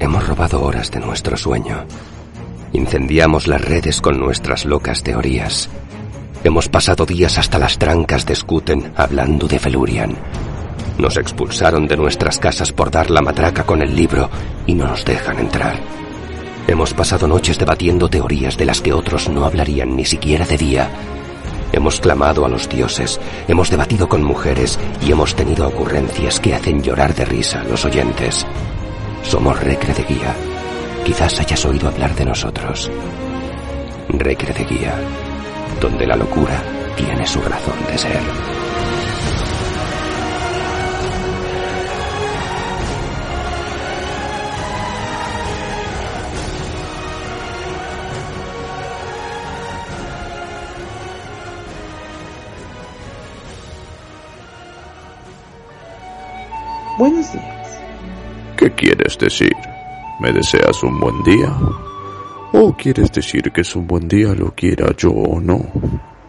Hemos robado horas de nuestro sueño. Incendiamos las redes con nuestras locas teorías. Hemos pasado días hasta las trancas de Skuten hablando de Felurian. Nos expulsaron de nuestras casas por dar la matraca con el libro y no nos dejan entrar. Hemos pasado noches debatiendo teorías de las que otros no hablarían ni siquiera de día. Hemos clamado a los dioses, hemos debatido con mujeres y hemos tenido ocurrencias que hacen llorar de risa a los oyentes. Somos Recre de Guía. Quizás hayas oído hablar de nosotros. Recre de Guía, donde la locura tiene su razón de ser. Buenos días. ¿Qué quieres decir? ¿Me deseas un buen día? ¿O quieres decir que es un buen día lo quiera yo o no?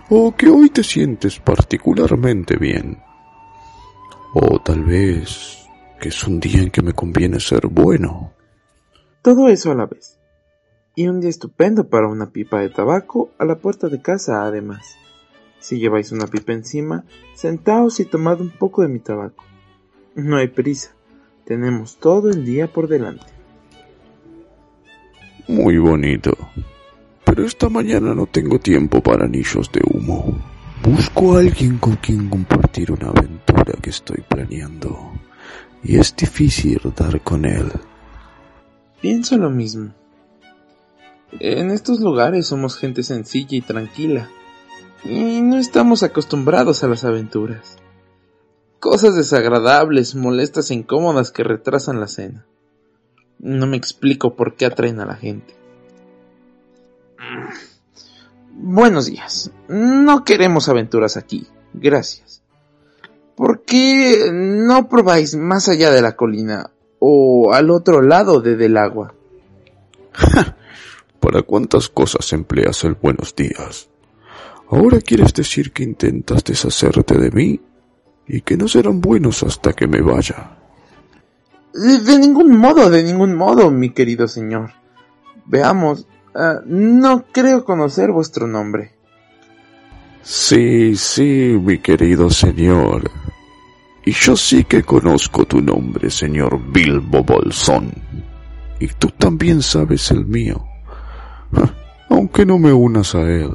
¿O que hoy te sientes particularmente bien? ¿O tal vez que es un día en que me conviene ser bueno? Todo eso a la vez. Y un día estupendo para una pipa de tabaco a la puerta de casa además. Si lleváis una pipa encima, sentaos y tomad un poco de mi tabaco. No hay prisa. Tenemos todo el día por delante. Muy bonito. Pero esta mañana no tengo tiempo para anillos de humo. Busco a alguien con quien compartir una aventura que estoy planeando. Y es difícil dar con él. Pienso lo mismo. En estos lugares somos gente sencilla y tranquila. Y no estamos acostumbrados a las aventuras. Cosas desagradables, molestas e incómodas que retrasan la cena. No me explico por qué atraen a la gente. Buenos días. No queremos aventuras aquí. Gracias. ¿Por qué no probáis más allá de la colina o al otro lado de del agua? ¿Para cuántas cosas empleas el buenos días? ¿Ahora quieres decir que intentas deshacerte de mí? Y que no serán buenos hasta que me vaya. De ningún modo, de ningún modo, mi querido señor. Veamos, uh, no creo conocer vuestro nombre. Sí, sí, mi querido señor. Y yo sí que conozco tu nombre, señor Bilbo Bolsón. Y tú también sabes el mío. Aunque no me unas a él.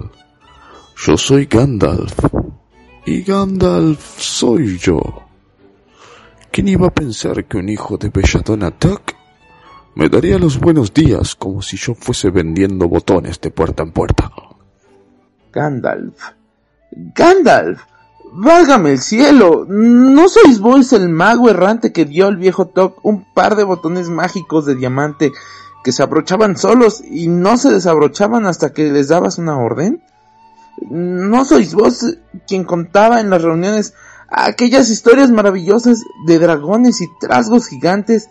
Yo soy Gandalf. Y Gandalf soy yo. ¿Quién iba a pensar que un hijo de Belladonna Tuck me daría los buenos días como si yo fuese vendiendo botones de puerta en puerta? Gandalf. Gandalf. Válgame el cielo. ¿No sois vos el mago errante que dio al viejo Tuck un par de botones mágicos de diamante que se abrochaban solos y no se desabrochaban hasta que les dabas una orden? ¿No sois vos quien contaba en las reuniones aquellas historias maravillosas de dragones y trasgos gigantes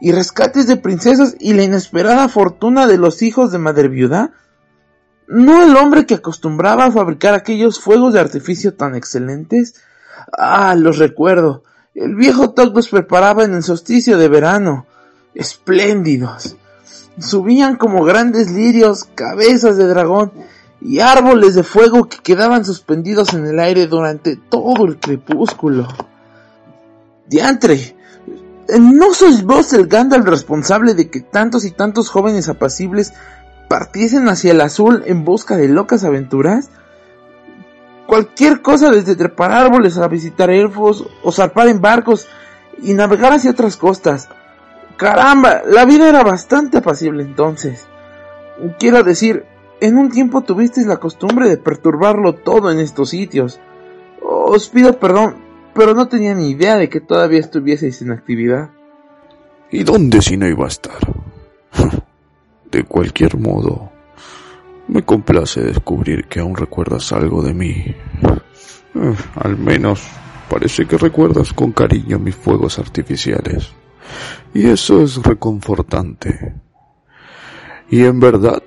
y rescates de princesas y la inesperada fortuna de los hijos de madre viuda? ¿No el hombre que acostumbraba a fabricar aquellos fuegos de artificio tan excelentes? Ah, los recuerdo. El viejo Toc los preparaba en el solsticio de verano. Espléndidos. Subían como grandes lirios, cabezas de dragón, y árboles de fuego que quedaban suspendidos en el aire durante todo el crepúsculo. Diantre, ¿no sois vos el Gandalf responsable de que tantos y tantos jóvenes apacibles partiesen hacia el azul en busca de locas aventuras? Cualquier cosa desde trepar árboles a visitar elfos o zarpar en barcos y navegar hacia otras costas. Caramba, la vida era bastante apacible entonces. Quiero decir, en un tiempo tuvisteis la costumbre de perturbarlo todo en estos sitios. Os pido perdón, pero no tenía ni idea de que todavía estuvieseis en actividad. ¿Y dónde si no iba a estar? De cualquier modo, me complace descubrir que aún recuerdas algo de mí. Eh, al menos parece que recuerdas con cariño mis fuegos artificiales. Y eso es reconfortante. Y en verdad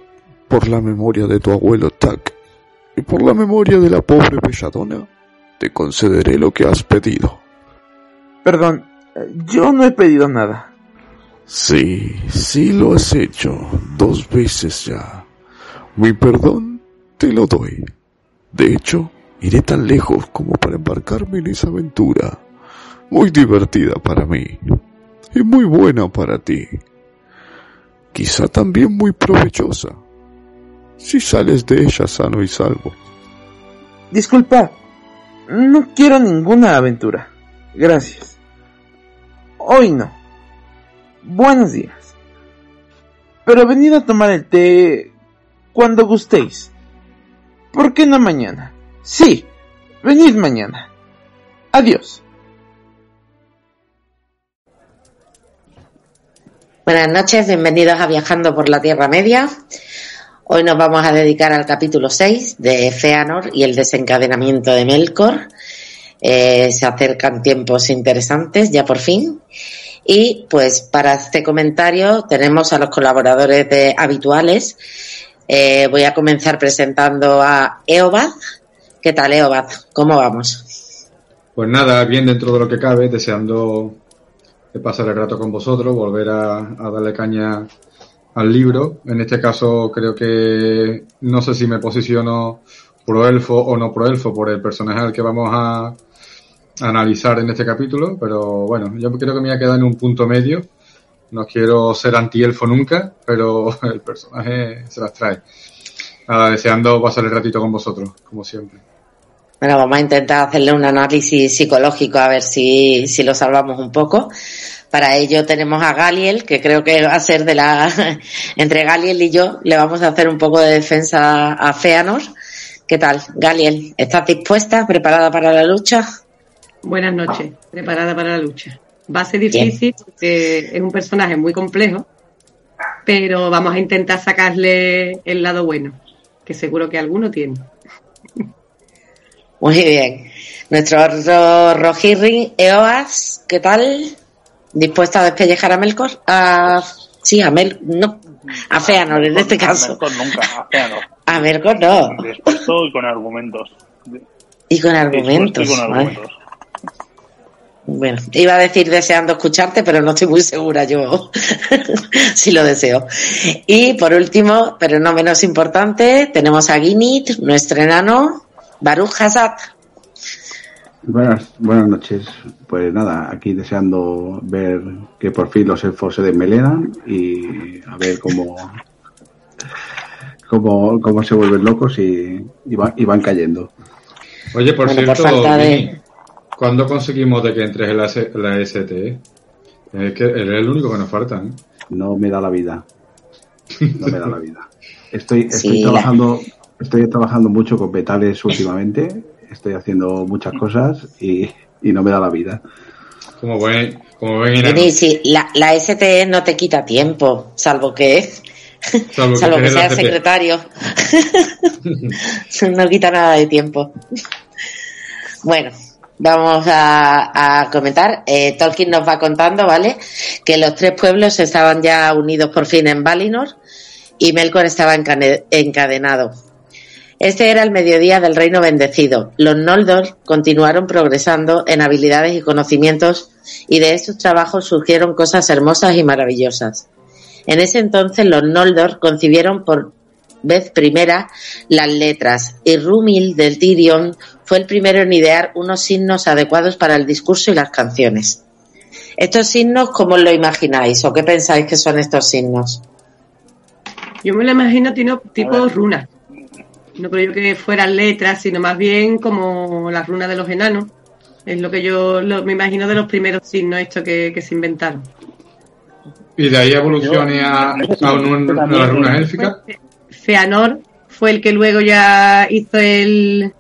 por la memoria de tu abuelo Tuck y por la memoria de la pobre Belladona, te concederé lo que has pedido. Perdón, yo no he pedido nada. Sí, sí lo has hecho dos veces ya. Mi perdón te lo doy. De hecho, iré tan lejos como para embarcarme en esa aventura. Muy divertida para mí y muy buena para ti. Quizá también muy provechosa, si sales de ella sano y salvo. Disculpa, no quiero ninguna aventura. Gracias. Hoy no. Buenos días. Pero venid a tomar el té cuando gustéis. ¿Por qué no mañana? Sí, venid mañana. Adiós. Buenas noches, bienvenidos a Viajando por la Tierra Media. Hoy nos vamos a dedicar al capítulo 6 de Feanor y el desencadenamiento de Melkor. Eh, se acercan tiempos interesantes, ya por fin. Y pues para este comentario tenemos a los colaboradores de, habituales. Eh, voy a comenzar presentando a Eobad. ¿Qué tal, Eobad? ¿Cómo vamos? Pues nada, bien dentro de lo que cabe, deseando pasar el rato con vosotros, volver a, a darle caña al libro. En este caso creo que no sé si me posiciono pro elfo o no pro elfo por el personaje al que vamos a, analizar en este capítulo, pero bueno, yo creo que me voy a quedar en un punto medio. No quiero ser anti-elfo nunca, pero el personaje se las trae. Nada, deseando pasar el ratito con vosotros, como siempre. Bueno, vamos a intentar hacerle un análisis psicológico a ver si, si lo salvamos un poco. Para ello tenemos a Galiel, que creo que va a ser de la, entre Galiel y yo, le vamos a hacer un poco de defensa a Feanor. ¿Qué tal, Galiel? ¿Estás dispuesta, preparada para la lucha? Buenas noches, preparada para la lucha. Va a ser difícil porque es un personaje muy complejo, pero vamos a intentar sacarle el lado bueno, que seguro que alguno tiene. Muy bien. Nuestro Rojirri Eoas, ¿qué tal? ¿Dispuesta a despellejar a Melkor? A... Sí, a Mel... No, a Feanor en este caso. A Melkor nunca, a Feanor. A Melkor no. Dispuesto y con argumentos. Y con argumentos. Y con argumentos. Bueno, iba a decir deseando escucharte, pero no estoy muy segura yo si lo deseo. Y por último, pero no menos importante, tenemos a Ginit, nuestro enano, Baruch Hazat. Buenas, buenas noches. Pues nada, aquí deseando ver que por fin los elfos se desmelenan y a ver cómo, cómo, cómo se vuelven locos y, y, van, y van cayendo. Oye, por Bueno, por cierto, de- Vini, ¿cuándo conseguimos de que entres en la, S- la ST? Es que eres el único que nos falta, ¿eh? No me da la vida. No me da la vida. Estoy, estoy Sí, la- trabajando, estoy trabajando mucho con metales últimamente. Estoy haciendo muchas cosas y, y no me da la vida. Como buen, como buen enano. Vini, sí, la, la STE no te quita tiempo, salvo que, Salvo que salvo seas CP. secretario. no quita nada de tiempo. Bueno, vamos a, a comentar. Eh, Tolkien nos va contando, ¿vale? Que los tres pueblos estaban ya unidos por fin en Valinor y Melkor estaba encadenado. Este era el mediodía del reino bendecido. Los Noldor continuaron progresando en habilidades y conocimientos y de estos trabajos surgieron cosas hermosas y maravillosas. En ese entonces los Noldor concibieron por vez primera las letras y Rumil del Tirion fue el primero en idear unos signos adecuados para el discurso y las canciones. Estos signos, ¿cómo lo imagináis o qué pensáis que son estos signos? Yo me lo imagino tipo, runas. No creo yo que fueran letras, sino más bien como las runas de los enanos. Es lo que yo lo- me imagino de los primeros signos estos que, que se inventaron. Y de ahí evolucione a, a un- una runas élficas. Feanor fue el que luego ya hizo el.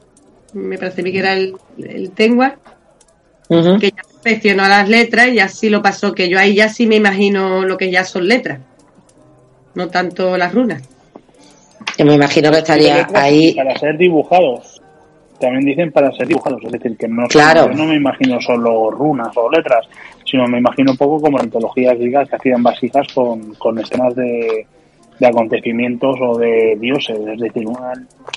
Me parece que era el, el Tengwar, Ujú. que ya perfeccionó las letras y así lo pasó, que yo ahí ya sí me imagino lo que ya son letras. No tanto las runas. Yo me imagino que estaría ahí. Para ser dibujados. También dicen para ser dibujados, es decir, que no, Claro. no me imagino solo runas o letras, sino me imagino un poco como la mitología griega que hacían vasijas con, con escenas de, de acontecimientos o de dioses. Es decir, una,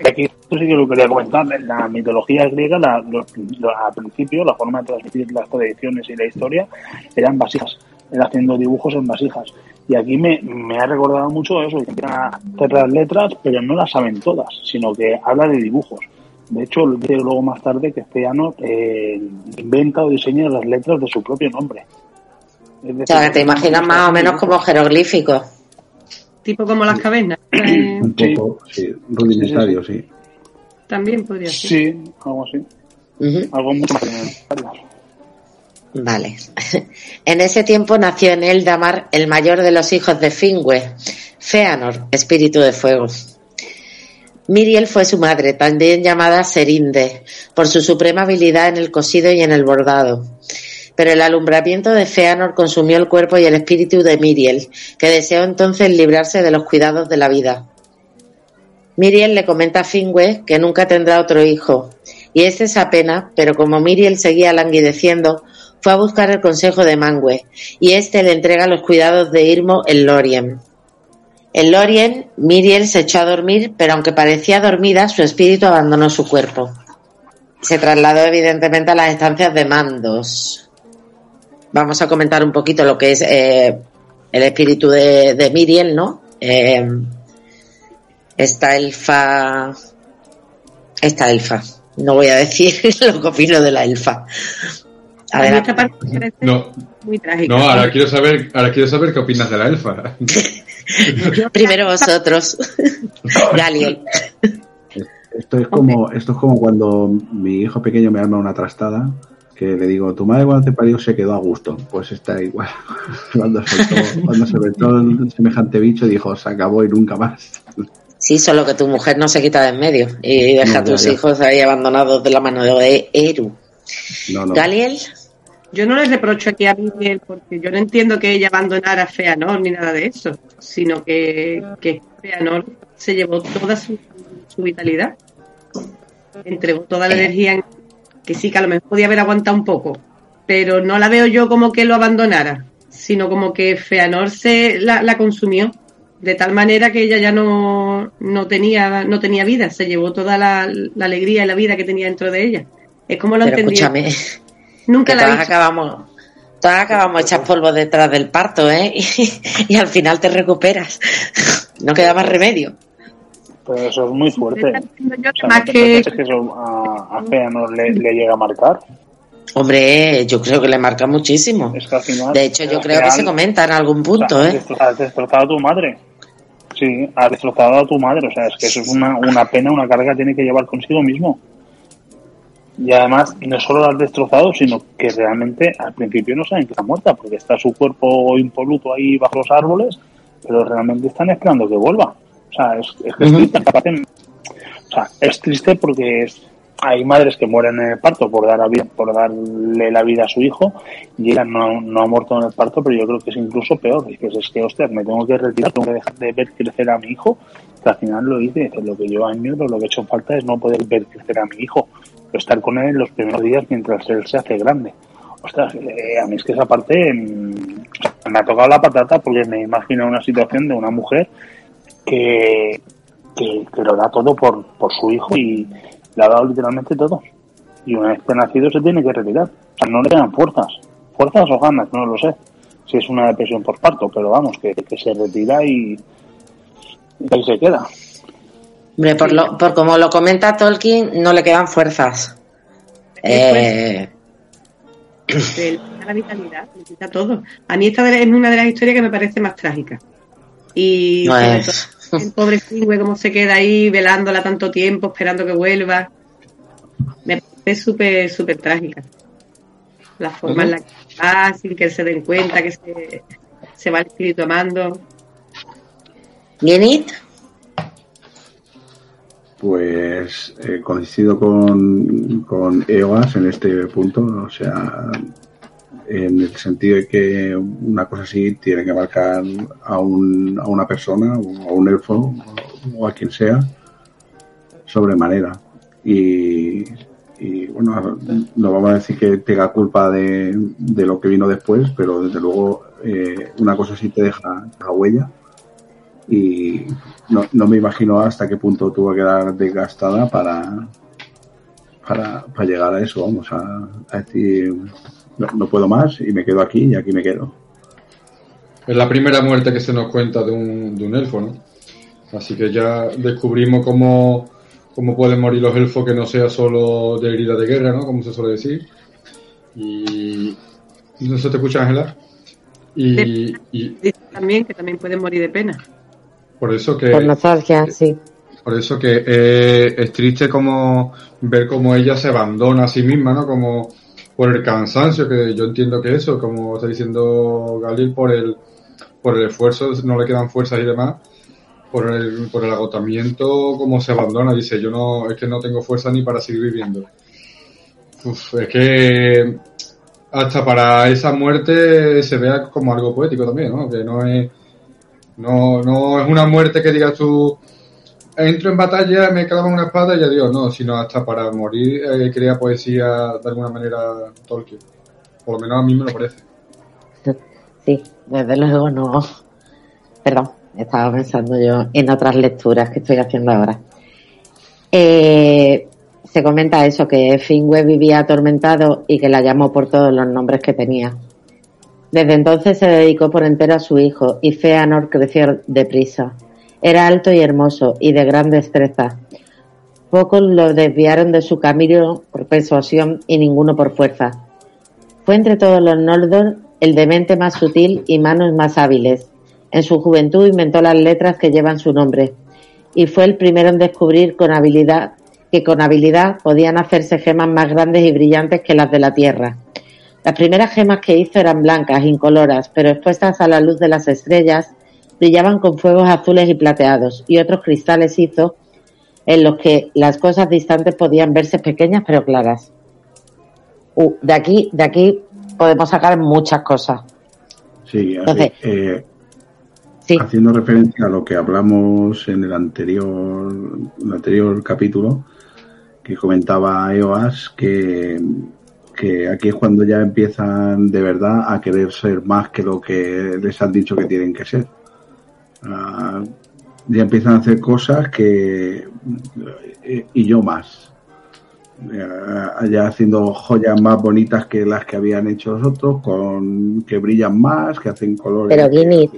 aquí esto sí que lo quería comentar. En la mitología griega, la, lo- al principio, la forma de transmitir las tradiciones y la historia eran vasijas. él haciendo dibujos en vasijas. Y aquí me, me ha recordado mucho eso, que empiezan a hacer las letras, pero no las saben todas, sino que habla de dibujos. De hecho, dice luego más tarde que Feanor eh, inventa o diseña las letras de su propio nombre. Es O sea, que te imaginas más o menos como jeroglíficos. Tipo como las cavernas. Un poco, sí, rudimentario, sí. también podría ser. Sí, algo así. Algo mucho más rudimentario. Vale. En ese tiempo nació en Eldamar el mayor de los hijos de Fingüe, Feanor, espíritu de fuego. Miriel fue su madre, también llamada Serinde, por su suprema habilidad en el cosido y en el bordado. Pero el alumbramiento de Feanor consumió el cuerpo y el espíritu de Miriel, que deseó entonces librarse de los cuidados de la vida. Miriel le comenta a Fingüe que nunca tendrá otro hijo, y ese es apenas, pero como Miriel seguía languideciendo, fue a buscar el consejo de Mangue, y éste le entrega los cuidados de Irmo en Lorien. En Lorien, Miriel se echó a dormir, pero aunque parecía dormida, su espíritu abandonó su cuerpo. Se trasladó evidentemente a las estancias de Mandos. Vamos a comentar un poquito lo que es eh, el espíritu de, Miriel, ¿no? Eh, esta elfa... Esta elfa. No voy a decir lo que opino de la elfa. A mí Adelante. esta parte me parece No, muy trágica. no, ahora quiero saber, ahora quiero saber qué opinas de la elfa. Primero vosotros. Galiel. Esto es como, esto es como cuando mi hijo pequeño me arma una trastada, que le digo, tu madre cuando te parió se quedó a gusto. Pues está igual. Cuando soltó, cuando se vetó el semejante bicho dijo, se acabó y nunca más. Sí, solo que tu mujer no se quita de en medio y deja No, a tus ya, ya. hijos ahí abandonados de la mano de Eru. No, no. Galiel, Yo no le reprocho aquí a Miguel porque yo no entiendo que ella abandonara a Feanor ni nada de eso, sino que, que Feanor se llevó toda su, su vitalidad, entregó toda la energía, en- que sí, que a lo mejor podía haber aguantado un poco, pero no la veo yo como que lo abandonara, sino como que Feanor se la, la consumió de tal manera que ella ya no, no tenía no tenía vida, se llevó toda la, la alegría y la vida que tenía dentro de ella. Es como lo entendí. escúchame, Nunca que la he visto. acabamos, todas acabamos hechas polvo detrás del parto, ¿eh? Y, y al final te recuperas. No queda más remedio. Pero eso es muy fuerte. O sea, ¿no que eso a, a Feanor le, le llega a marcar? Hombre, yo creo que le marca muchísimo. Es que al final... De hecho, yo creo que se comenta en algún o punto, sea, ¿eh? Has destrozado a tu madre. Sí, has destrozado a tu madre. O sea, es que eso es una, una pena, una carga que tiene que llevar consigo mismo. Y además, no solo la has destrozado, sino que realmente al principio no saben que está muerta, porque está su cuerpo impoluto ahí bajo los árboles, pero realmente están esperando que vuelva. O sea, es, es que es triste. O sea, es triste porque es, hay madres que mueren en el parto por dar a vi- por darle la vida a su hijo y ella no, no ha muerto en el parto, pero yo creo que es incluso peor. Dices, es que, hostia, me tengo que retirar, tengo que dejar de ver crecer a mi hijo, que al final lo hice, lo que yo añoro, lo que he hecho falta es no poder ver crecer a mi hijo, estar con él los primeros días mientras él se hace grande. Ostras, eh, a mí es que esa parte mm, me ha tocado la patata porque me imagino una situación de una mujer que, que, que lo da todo por, por su hijo y le ha dado literalmente todo. Y una vez que ha nacido se tiene que retirar. O sea, no le quedan fuerzas. Fuerzas o ganas, no lo sé. Si es una depresión por parto, pero vamos, que, que se retira y, y ahí se queda. Hombre, por, lo, por como lo comenta Tolkien, no le quedan fuerzas. Eh, le quita la vitalidad, le quita todo. A mí esta es una de las historias que me parece más trágica. Y No sobre es. todo el pobre Fingüe, cómo se queda ahí velándola tanto tiempo, esperando que vuelva. Me parece súper, súper trágica. La forma en la que va, sin que se den cuenta, que se, se va el espíritu amando. Guinit, Pues eh, coincido con, con en este punto, o sea, en el sentido de que una cosa así tiene que marcar a, un, a una persona o a un elfo o a quien sea sobremanera. Y, y bueno, no vamos a decir que tenga culpa de, de lo que vino después, pero desde luego eh, una cosa así te deja, deja huella y no, no me imagino hasta qué punto tuvo que quedar desgastada para, para, para llegar a eso, vamos, a, a decir, no, no puedo más y me quedo aquí y aquí me quedo. es la primera muerte que se nos cuenta de un, de un elfo, ¿no? Así que ya descubrimos cómo, cómo pueden morir los elfos que no sea solo de herida de guerra, ¿no? Como se suele decir. Y... ¿No se te escucha, Ángela? Y, y Dice también que también pueden morir de pena. Por eso que... Por nostalgia, sí. Por eso que eh, es triste como ver cómo ella se abandona a sí misma, ¿no? Como por el cansancio, que yo entiendo que eso, como está diciendo Galil, por el, por el esfuerzo, no le quedan fuerzas y demás, por el, por el agotamiento, como se abandona, dice, yo no, es que no tengo fuerza ni para seguir viviendo. Uf, es que hasta para esa muerte se vea como algo poético también, ¿no? Que no es, no, no es una muerte que digas tú, entro en batalla, me clavo una espada y adiós, no, sino hasta para morir eh, crea poesía de alguna manera Tolkien. Por lo menos a mí me lo parece. Sí, desde luego no. Perdón, estaba pensando yo en otras lecturas que estoy haciendo ahora. Eh, se comenta eso, que Finwë vivía atormentado y que la llamó por todos los nombres que tenía. Desde entonces se dedicó por entero a su hijo y Feanor creció deprisa. Era alto y hermoso y de gran destreza. Pocos lo desviaron de su camino por persuasión y ninguno por fuerza. Fue entre todos los Noldor el demente más sutil y manos más hábiles. En su juventud inventó las letras que llevan su nombre y fue el primero en descubrir con habilidad que con habilidad podían hacerse gemas más grandes y brillantes que las de la tierra. Las primeras gemas que hizo eran blancas, incoloras, pero expuestas a la luz de las estrellas, brillaban con fuegos azules y plateados, y otros cristales hizo en los que las cosas distantes podían verse pequeñas pero claras. Uh, de aquí, de aquí podemos sacar muchas cosas. Sí, así, Entonces, eh, Sí, haciendo referencia a lo que hablamos en el anterior, el anterior capítulo, que comentaba EOAS, que, que aquí es cuando ya empiezan de verdad a querer ser más que lo que les han dicho que tienen que ser. Ah, ya empiezan a hacer cosas que eh, y yo más Eh, ya haciendo joyas más bonitas que las que habían hecho los otros con que brillan más que hacen colores Pero, Guinness,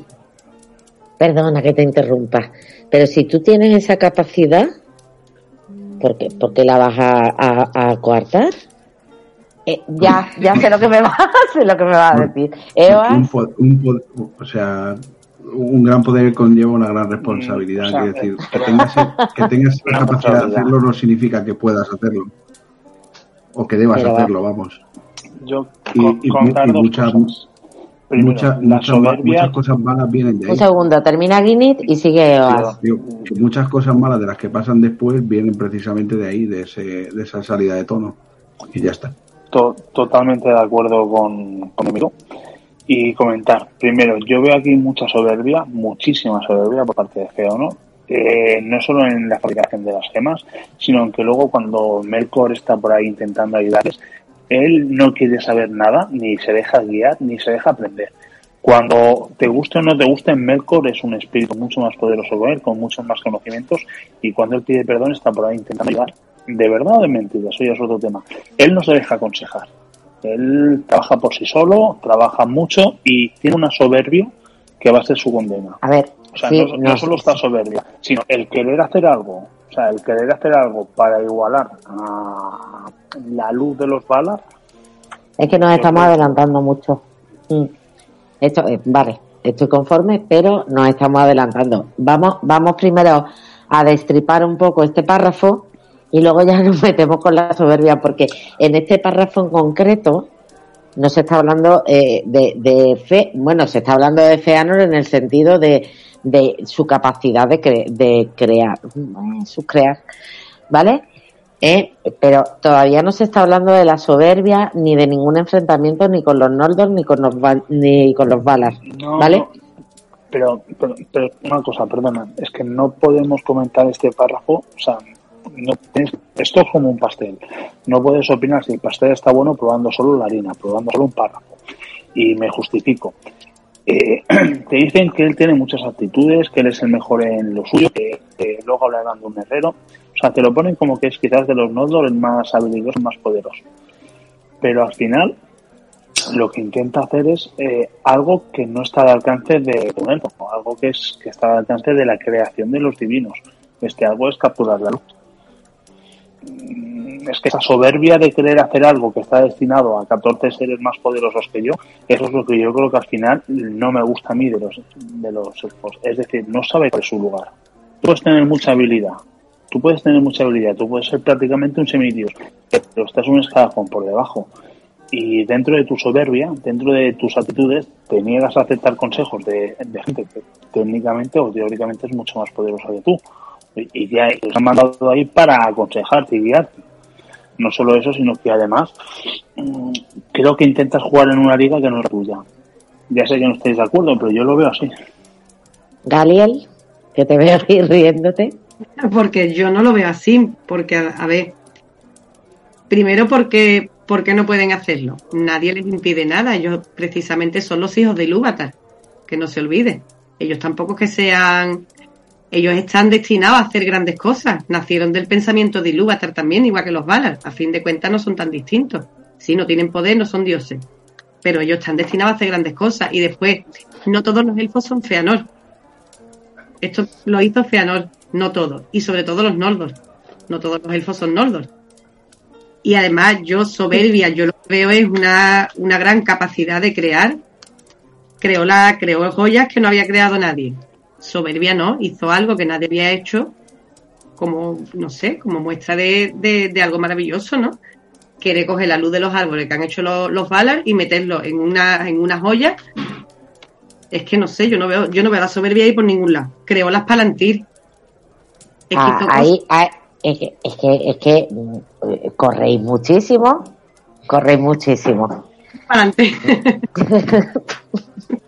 perdona que te interrumpa, pero si tú tienes esa capacidad, ¿por qué, por qué la vas a, a- a coartar? Eh, ya, ya sé lo que me va, sé lo que me va a decir. un, un o sea un gran poder conlleva una gran responsabilidad Mm, o sea, quiero decir que tengas que tengas la capacidad de hacerlo no significa que puedas hacerlo o que debas Pero hacerlo vamos Yo Y- con, y- contar y dos muchas- cosas. Primero, muchas la muchas, ma- soberbia muchas cosas malas vienen de un ahí segundo, termina Guinness y sigue Eoas. Digo, muchas cosas malas de las que pasan después vienen precisamente de ahí de ese de esa salida de tono y ya está to- totalmente de acuerdo con, conmigo. Y comentar, primero, yo veo aquí mucha soberbia, muchísima soberbia por parte de Feo, ¿no? Eh, no solo en la fabricación de las gemas, sino que luego cuando Melkor está por ahí intentando ayudarles, él no quiere saber nada, ni se deja guiar, ni se deja aprender. Cuando te guste o no te guste, Melkor es un espíritu mucho más poderoso que él, con muchos más conocimientos, y cuando él pide perdón está por ahí intentando ayudar. ¿De verdad o de mentira? Eso ya es otro tema. Él no se deja aconsejar. Él trabaja por sí solo, trabaja mucho y tiene una soberbia que va a ser su condena. A ver, O sea, sí, no, no no, solo está soberbia, sino el querer hacer algo, o sea, el querer hacer algo para igualar a la luz de los balas, es que nos estamos adelantando mucho. Mm. Esto, eh, vale, estoy conforme, pero nos estamos adelantando. Vamos, vamos primero a destripar un poco este párrafo y luego ya nos metemos con la soberbia, porque en este párrafo en concreto no se está hablando eh, de, de fe, bueno, se está hablando de Feanor en el sentido de, de su capacidad de, cre- de crear, mm, su crear, ¿vale? Eh, pero todavía no se está hablando de la soberbia ni de ningún enfrentamiento ni con los Noldor ni con los ni con los Valar, No, ¿vale? Pero, pero, pero una cosa, perdona, es que no podemos comentar este párrafo, o sea, no esto es como un pastel. No puedes opinar si el pastel está bueno probando solo la harina, probando solo un párrafo. Y me justifico. Eh, te dicen que él tiene muchas actitudes, que él es el mejor en lo suyo, que, luego hablarán de un herrero. O sea, te lo ponen como que es quizás de los Noldor el más habilidoso, más poderoso. Pero al final, lo que intenta hacer es eh, algo que no está al alcance de un algo que es que está al alcance de la creación de los divinos. Este algo es capturar la luz. Mm, Es que esa soberbia de querer hacer algo que está destinado a 14 seres más poderosos que yo, eso es lo que yo creo que al final no me gusta a mí de los, de los. Es decir, no sabe cuál es su lugar. Tú puedes tener mucha habilidad, tú puedes tener mucha habilidad, tú puedes ser prácticamente un semidios, pero estás un escalafón por debajo y dentro de tu soberbia, dentro de tus actitudes, te niegas a aceptar consejos de, de gente que técnicamente o teóricamente es mucho más poderosa que tú. Y, te han mandado ahí para aconsejarte y guiarte. No solo eso, sino que además mm, creo que intentas jugar en una liga que no es la tuya. Ya sé que no estáis de acuerdo, pero yo lo veo así. Galiel, que te veo ahí riéndote. Porque yo no lo veo así, porque, a, a ver, primero porque, porque no pueden hacerlo. Nadie les impide nada. Ellos precisamente son los hijos de Ilúvatar, que no se olvide. Ellos tampoco que sean... Ellos están destinados a hacer grandes cosas. Nacieron del pensamiento de Ilúvatar también, igual que los Valar. A fin de cuentas no son tan distintos. Si no tienen poder, no son dioses. Pero ellos están destinados a hacer grandes cosas. Y después, no todos los elfos son Feanor. Esto lo hizo Feanor, no todos. Y sobre todo los Noldor. No todos los elfos son Noldor. Y además, yo soberbia, yo lo que veo es una, una gran capacidad de crear. Creó, la, creó joyas que no había creado nadie. Soberbia no, hizo algo que nadie había hecho como, no sé, como muestra de, de, de algo maravilloso, ¿no? Quiere coger la luz de los árboles que han hecho los, los Valar y meterlo en una, en una joya. Es que no sé, yo no veo, yo no veo la soberbia ahí por ningún lado. Creó las Palantir. Es que Ah, hizo ahí, ah, es que, es que, es que mm, corréis muchísimo, corréis muchísimo. Palantir.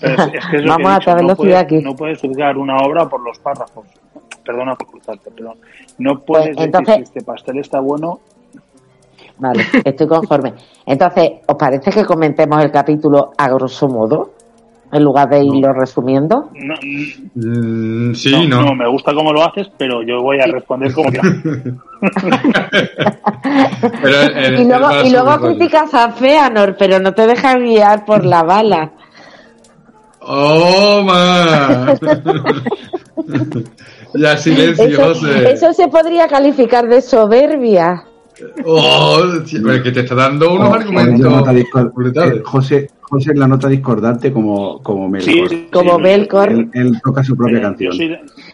Pero es, que es que Vamos a dicho, no velocidad puedes, aquí. no puedes juzgar una obra por los párrafos. Perdona por cruzarte, perdón. No puedes Pues, entonces- decir si este pastel está bueno. Vale, estoy conforme. Entonces, ¿os parece que comentemos el capítulo a grosso modo? En lugar de irlo resumiendo. No, Mm, sí, no, no. no, me gusta cómo lo haces, pero yo voy a responder como quiera. Pero el- el- y luego, y luego criticas a Feanor, pero no te dejas guiar por la bala. ¡Oh, ma! ya, silencio, Eso, José. eso se podría calificar de soberbia. ¡Oh! que te está dando unos argumentos eh, José, José es la nota discordante como, como Melkor. Sí, Como sí, Belcor. Él, él toca su propia eh, canción.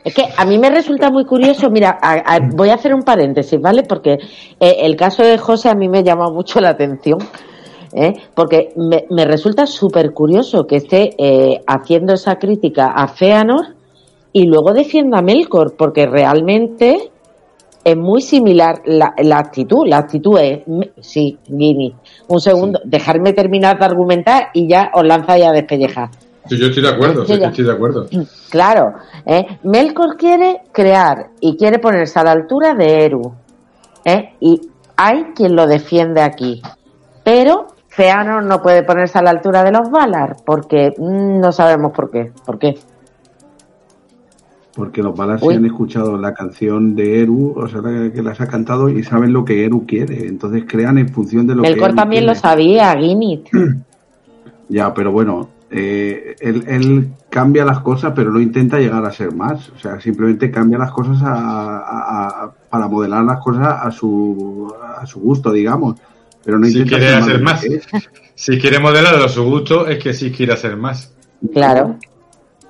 Es que a mí me resulta muy curioso, mira, a- a- voy a hacer un paréntesis, ¿vale? Porque eh, el caso de José a mí me llama mucho la atención, ¿eh? porque me, me resulta súper curioso que esté eh, haciendo esa crítica a Feanor y luego defienda a Melkor, porque realmente es muy similar la, la actitud. La actitud es, sí, Guini, un segundo, dejarme terminar de argumentar y ya os lanza ya a despellejar. Sí, yo estoy de acuerdo, sí, Yo estoy de acuerdo. Claro, ¿eh? Melkor quiere crear y quiere ponerse a la altura de Eru. ¿eh? Y hay quien lo defiende aquí. Pero Feanor no puede ponerse a la altura de los Valar porque mm, no sabemos por qué. ¿Por qué? Porque los Uy. sí han escuchado la canción de Eru, o sea, que las ha cantado y saben lo que Eru quiere. Entonces crean en función de lo que Melkor también quiere. lo sabía, Guinit. Ya, pero bueno, eh, él, él cambia las cosas, pero no intenta llegar a ser más. O sea, simplemente cambia las cosas a- a- a- para modelar las cosas a su, a su gusto, digamos. Pero no Si intenta quiere hacer más. Si quiere modelarlo a su gusto, es que sí quiere hacer más. Claro.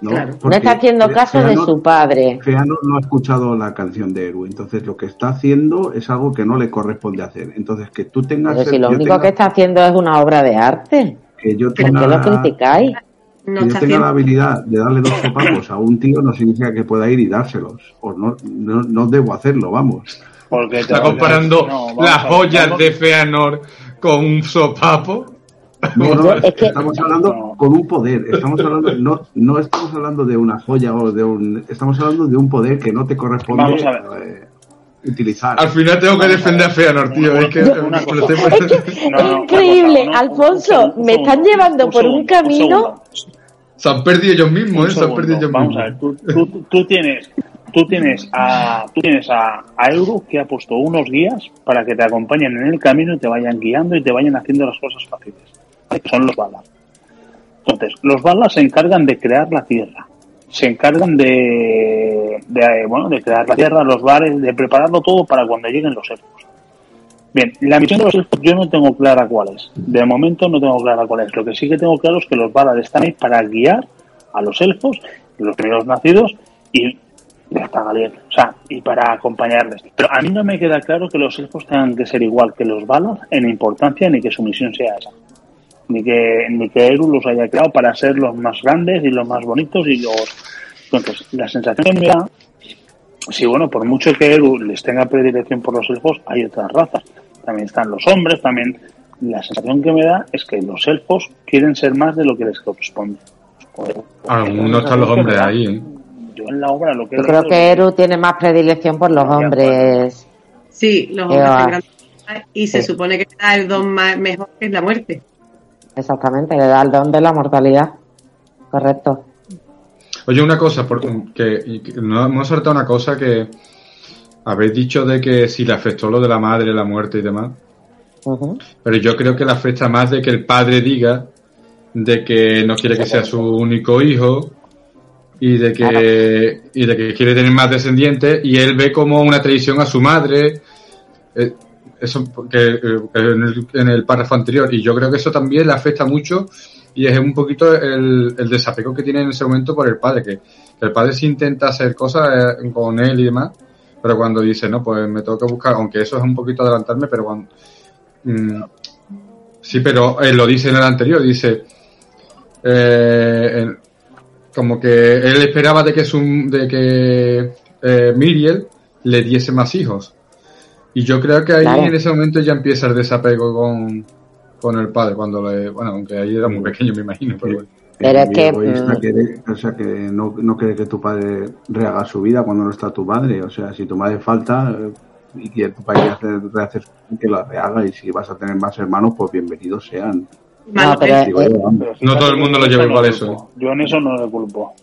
¿no? Claro. No está haciendo caso de su padre. Feanor no ha escuchado la canción de Eru, entonces lo que está haciendo es algo que no le corresponde hacer. Entonces que tú tengas Pero si lo único tenga- que está haciendo es una obra de arte. que yo ¿Por qué tenga, lo criticáis? No que yo tenga la habilidad de darle dos sopapos a un tío no significa que pueda ir y dárselos. O no, no, no debo hacerlo, vamos. Porque Está comparando no, las joyas vamos- de Feanor con un sopapo. No, no, Yo- es que- estamos hablando No. con un poder. Estamos hablando, no, no estamos hablando de una joya o de un. Estamos hablando de un poder que no te corresponde Vamos a ver. eh, utilizar. Al final tengo que defender a Feanor, tío. Es que Una No, no, Increíble, cosa, Alfonso, un- un me están llevando por un camino. Se han perdido ellos mismos, ¿eh? Se han perdido ellos Vamos mismos. a ver, tú, tú- tú tienes, tú tienes a, tú tienes a, a Euro que ha puesto unos guías para que te acompañen en el camino y te vayan guiando y te vayan haciendo las cosas fáciles. son los balas. Entonces, los balas se encargan de crear la tierra, se encargan de, de, bueno, de crear la tierra, los bares, de prepararlo todo para cuando lleguen los elfos. Bien, la misión de los elfos yo no tengo clara cuál es. De momento no tengo clara cuál es. Lo que sí que tengo claro es que los balas están ahí para guiar a los elfos, los primeros nacidos, y y para acompañarles. Pero a mí no me queda claro que los elfos tengan que ser igual que los balas en importancia ni que su misión sea esa ni que ni que Eru los haya creado para ser los más grandes y los más bonitos y los entonces la sensación que me da si bueno por mucho que Eru les tenga predilección por los elfos hay otras razas también están los hombres también la sensación que me da es que los elfos quieren ser más de lo que les corresponde algunos están los hombres ahí ¿eh? Yo en la obra lo que yo creo que Eru tiene más predilección por los hombres. sí los hombres y se supone que da el don más, mejor que es la muerte. Exactamente, le da el don de la mortalidad. Correcto. Oye, una cosa, porque no hemos saltado una cosa que habéis dicho de que si le afectó lo de la madre, la muerte y demás. Pero yo creo que le afecta más de que el padre diga de que no quiere que sea su único hijo y de que y de que quiere tener más descendientes y él ve como una traición a su madre. Eh, eso que, en, el, en, el, párrafo anterior y yo creo que eso también le afecta mucho y es un poquito el, el desapego que tiene en ese momento por el padre que, el padre sí intenta hacer cosas eh, con él y demás pero cuando dice no pues me tengo que buscar aunque eso es un poquito adelantarme pero cuando mmm, sí pero él lo dice en el anterior dice eh, como que él esperaba de que su, de que eh, Miriel le diese más hijos y yo creo que ahí claro. en ese momento ya empieza el desapego con, con el padre, cuando le, bueno, aunque ahí era muy pequeño, me imagino, pero bueno. Pero es que, mm. o sea, que no, no cree que tu padre rehaga su vida cuando no está tu madre. O sea, si tu madre falta eh, y que tu padre hace, rehace que la rehaga y si vas a tener más hermanos, pues bienvenidos sean. No, pero, sí, bueno, no todo el mundo lo lleva igual eso. Yo en eso no le culpo.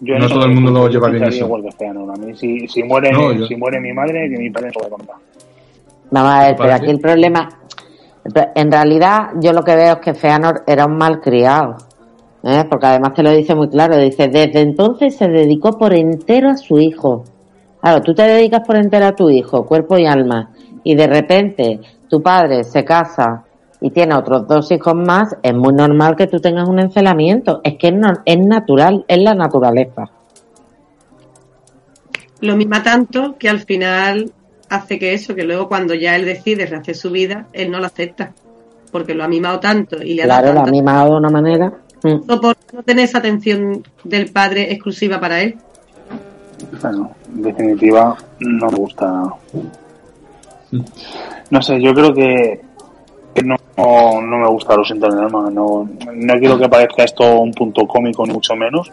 Yo no todo el mundo lo lleva bien eso. Igual que Feanor. A mí, si, si, muere, no, yo... si muere mi madre, que mi padre se lo contar. Vamos a ver, pero aquí el problema, en realidad yo lo que veo es que Feanor era un mal criado, ¿eh? porque además te lo dice muy claro, dice, desde entonces se dedicó por entero a su hijo. Claro, tú te dedicas por entero a tu hijo, cuerpo y alma, y de repente tu padre se casa y tiene otros dos hijos más, es muy normal que tú tengas un encelamiento, es que es, no, es natural, es la naturaleza. Lo misma tanto que al final hace que eso, que luego cuando ya él decide rehacer su vida, él no lo acepta, porque lo ha mimado tanto y le ha claro, dado lo ha mimado de una manera. No por no tener esa atención del padre exclusiva para él. Bueno, en definitiva, no me gusta. No sé, yo creo que, que no, no, me gusta los internet, no, no, no quiero que parezca esto un punto cómico, ni mucho menos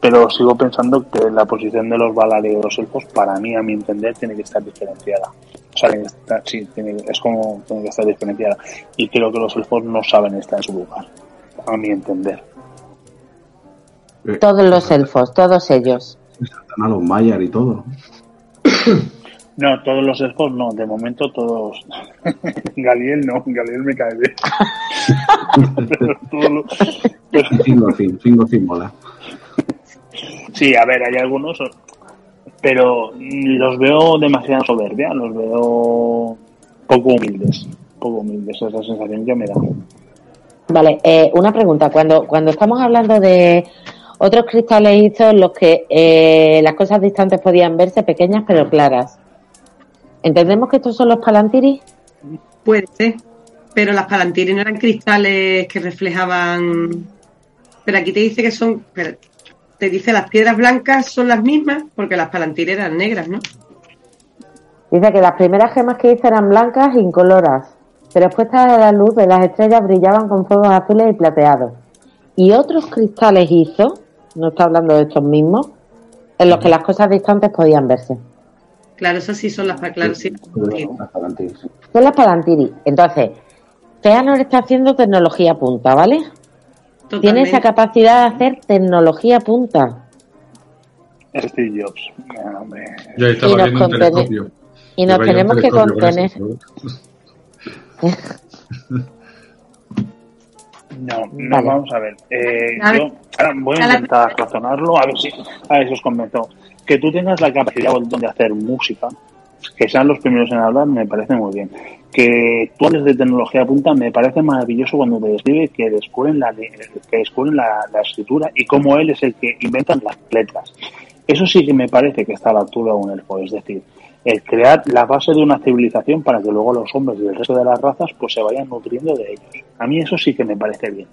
pero sigo pensando que la posición de los Valar y de los elfos, para mí, a mi entender, tiene que estar diferenciada. O sea, tiene que estar, sí, tiene, es como tiene que estar diferenciada. Y creo que los elfos no saben estar en su lugar, a mi entender. Todos los elfos, todos ellos. Están a los Mayar y todo. No, todos los elfos no, de momento todos. Galiel no, Galiel me cae bien. pero todo lo... pero... Cinco, cinco, cinco, mola. Sí, a ver, hay algunos, pero los veo demasiado soberbia, los veo poco humildes, poco humildes, esa es la sensación que me da. Vale, eh, una pregunta, cuando, cuando estamos hablando de otros cristales hizos en los que eh, las cosas distantes podían verse pequeñas pero claras, ¿entendemos que estos son los palantiri? Puede ser, pero las palantiri no eran cristales que reflejaban... Pero aquí te dice que son te dice las piedras blancas son las mismas porque las palantires eran negras, ¿no? Dice que las primeras gemas que hizo eran blancas e incoloras, pero después a la luz de las estrellas brillaban con fuegos azules y plateados. Y otros cristales hizo, no está hablando de estos mismos, en los que las cosas distantes podían verse. Claro, esas sí son las, claro, sí, Son las palantiri. Entonces, Feanor está haciendo tecnología punta, ¿vale? Totalmente. Tiene esa capacidad de hacer tecnología punta. Steve Jobs. Yo estaba y nos, viendo un telescopio. y nos tenemos que contener. No, no, vamos a ver. Eh, yo ahora voy a intentar razonarlo, a ver si, a ver si os convenzo. Que tú tengas la capacidad de hacer música, que sean los primeros en hablar, me parece muy bien. Que tú hables de tecnología punta, me parece maravilloso cuando te describe que descubren la, que descubren la, escritura y cómo él es el que inventa las letras. Eso sí que me parece que está a la altura de un elfo, es decir, el crear la base de una civilización para que luego los hombres y el resto de las razas pues se vayan nutriendo de ellos. A mí eso sí que me parece bien.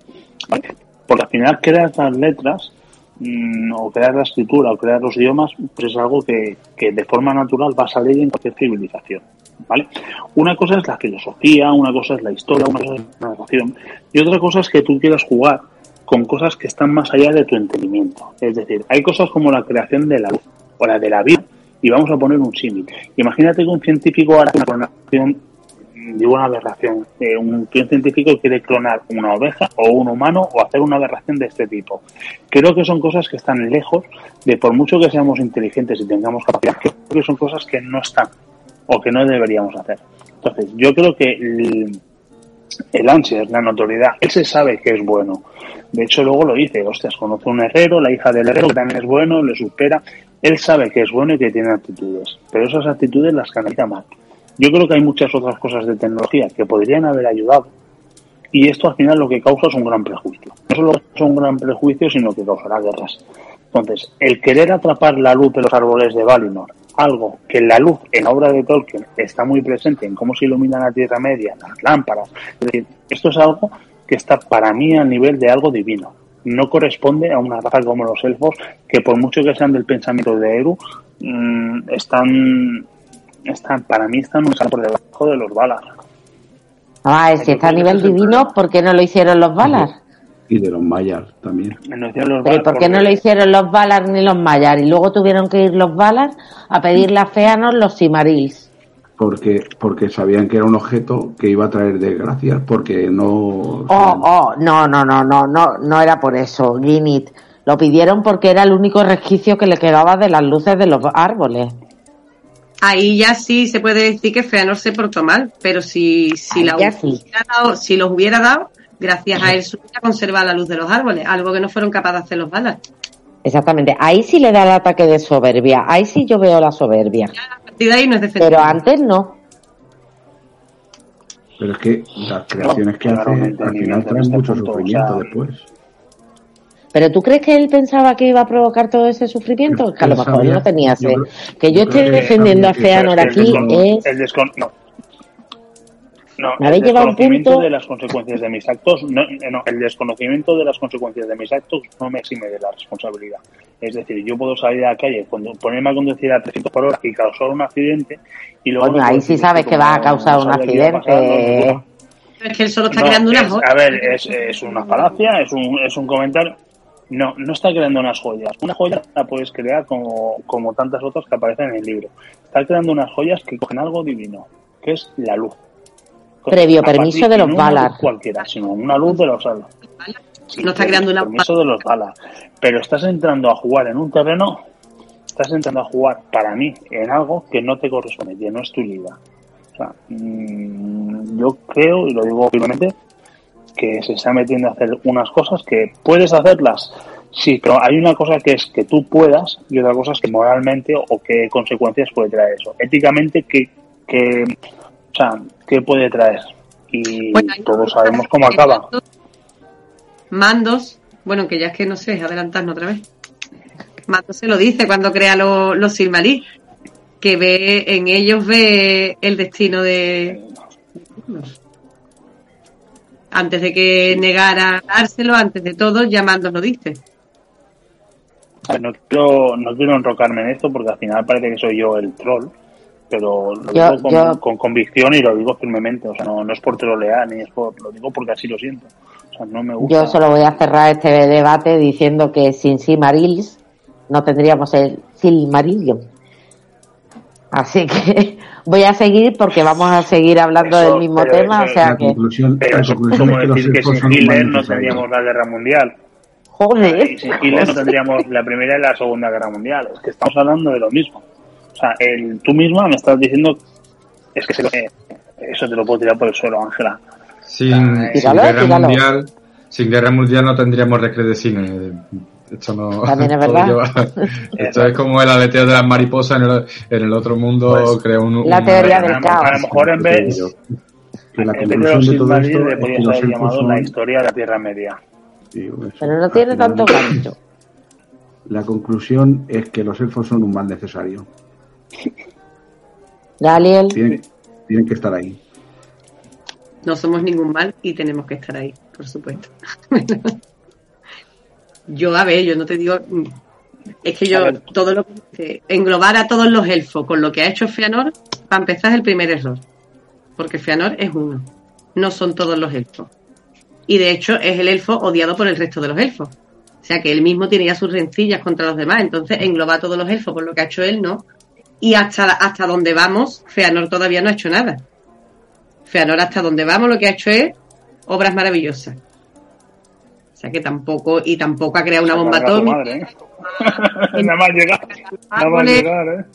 Porque al final crear las letras mm, o crear la escritura o crear los idiomas pues es algo que, que de forma natural va a salir en cualquier civilización. ¿Vale? Una cosa es la filosofía, una cosa es la historia, una cosa es la narración y otra cosa es que tú quieras jugar con cosas que están más allá de tu entendimiento. Es decir, hay cosas como la creación de la luz o la de la vida y vamos a poner un símil. Imagínate que un científico hará una digo una aberración, eh, un, científico quiere clonar una oveja o un humano o hacer una aberración de este tipo. Creo que son cosas que están lejos de, por mucho que seamos inteligentes y tengamos capacidad, creo que son cosas que no están o que no deberíamos hacer. Entonces, yo creo que el, el ansias, la notoriedad, él se sabe que es bueno. De hecho, luego lo dice, hostias, conoce un herrero, la hija del herrero que también es bueno, le supera. Él sabe que es bueno y que tiene actitudes, pero esas actitudes las canaliza mal. Yo creo que hay muchas otras cosas de tecnología que podrían haber ayudado y esto al final lo que causa es un gran prejuicio. No solo es un gran prejuicio, sino que causará guerras. Entonces, el querer atrapar la luz de los árboles de Valinor, algo que la luz en obra de Tolkien está muy presente en cómo se ilumina la Tierra Media, las lámparas, es decir, esto es algo que está para mí a nivel de algo divino no corresponde a una raza como los elfos, que por mucho que sean del pensamiento de Eru, mm, están, están, para mí están un por debajo de los Valar. Ah, si está a nivel divino, ¿por qué no lo hicieron los Valar? Y de los Mayar también. ¿Pero por qué no lo hicieron los Valar ni los Mayar? Y luego tuvieron que ir los Valar a pedirle a Feanor los Simarils porque porque sabían que era un objeto que iba a traer desgracias porque no oh oh no no no no no no era por eso Guinit lo pidieron porque era el único resquicio que le quedaba de las luces de los árboles ahí ya sí se puede decir que Feanor se portó mal pero si si la hubiera dado, si los hubiera dado gracias a él a conservar la luz de los árboles algo que no fueron capaces de hacer los balas Exactamente, ahí sí le da el ataque de soberbia, ahí sí yo veo la soberbia. Pero antes no. Pero es que las creaciones que hace al final traen mucho sufrimiento después. ¿Pero tú crees que él pensaba que iba a provocar todo ese sufrimiento? Que a lo mejor él no tenía sed. Que yo estoy defendiendo a Feanor aquí es... El no, no, el desconocimiento de las consecuencias de mis actos, no, no, el desconocimiento de las consecuencias de mis actos no me exime de la responsabilidad. Es decir, yo puedo salir a la calle, ponerme a conducir a 300 por hora y causar un accidente y luego... Bueno, ahí sí sabes que va a causar un accidente. es que él solo está creando unas joyas. A ver, es, es una falacia, es un, es un comentario. No, no está creando unas joyas. Una joya la puedes crear como, como tantas otras que aparecen en el libro. Está creando unas joyas que cogen algo divino, que es la luz previo permiso de los Valar. cualquiera, sino una luz de los Valar. no está creando una permiso de los Valar. Pero estás entrando a jugar en un terreno, estás entrando a jugar para mí en algo que no te corresponde, que no es tu liga. O sea, mm, yo creo, y lo digo firmemente, que se está metiendo a hacer unas cosas que puedes hacerlas, sí, pero hay una cosa que es que tú puedas y otra cosa es que moralmente o qué consecuencias puede traer eso. Éticamente, que, que o sea, ¿qué puede traer? Y todos sabemos cómo acaba. Mandos, bueno, que ya es que no sé, adelantarnos otra vez. Mandos se lo dice cuando crea los, los Silmarí, que ve en ellos ve el destino de antes de que negara dárselo, antes de todo, ya Mandos lo dice. No quiero, no quiero enrocarme en esto porque al final parece que soy yo el troll, pero lo digo con, convicción y lo digo firmemente, o sea, no, es por trolear ni es por, lo digo porque así lo siento. O sea, no me gusta. Yo solo voy a cerrar este debate diciendo que sin Silmarils no tendríamos el Silmarillion. Así que voy a seguir porque vamos a seguir hablando del mismo tema, o sea que... pero eso es como decir que sin Hitler no tendríamos la guerra mundial. Joder. Y sin Hitler no tendríamos la primera y la segunda guerra mundial. Es que estamos hablando de lo mismo. O sea, el, tú misma me estás diciendo, es que se lo, eso te lo puedo tirar por el suelo, Ángela. Sin, guerra mundial, sin guerra mundial no tendríamos recreo de cine. Esto no. También es verdad. esto es como el aleteo de las mariposas en el, en el otro mundo. Pues, crea un, la un- teoría A del lo- caos. A lo mejor en vez, Que la en vez de los conclusión de todo Silmarils esto le es que podías los haber elfos llamado son- la historia de la Tierra Media. digo, eso. Pero no tiene tanto gancho. La conclusión es que los elfos son un mal necesario. Galiel, Tienen, tienen que estar ahí. No somos ningún mal y tenemos que estar ahí, por supuesto. yo, a ver, yo no te digo. mm, Es que yo, todo lo que. Englobar a todos los elfos con lo que ha hecho Feanor, para empezar, es el primer error. Porque Feanor es uno. No son todos los elfos. Y de hecho, es el elfo odiado por el resto de los elfos. O sea que él mismo tiene ya sus rencillas contra los demás. Entonces, englobar a todos los elfos por lo que ha hecho él, no. Y hasta, hasta donde vamos, Feanor todavía no ha hecho nada. Feanor hasta donde vamos lo que ha hecho es obras maravillosas. Sea que tampoco, y tampoco ha creado una bomba atómica. ¿eh? Nada más llegar. Nada más llegar, ¿eh?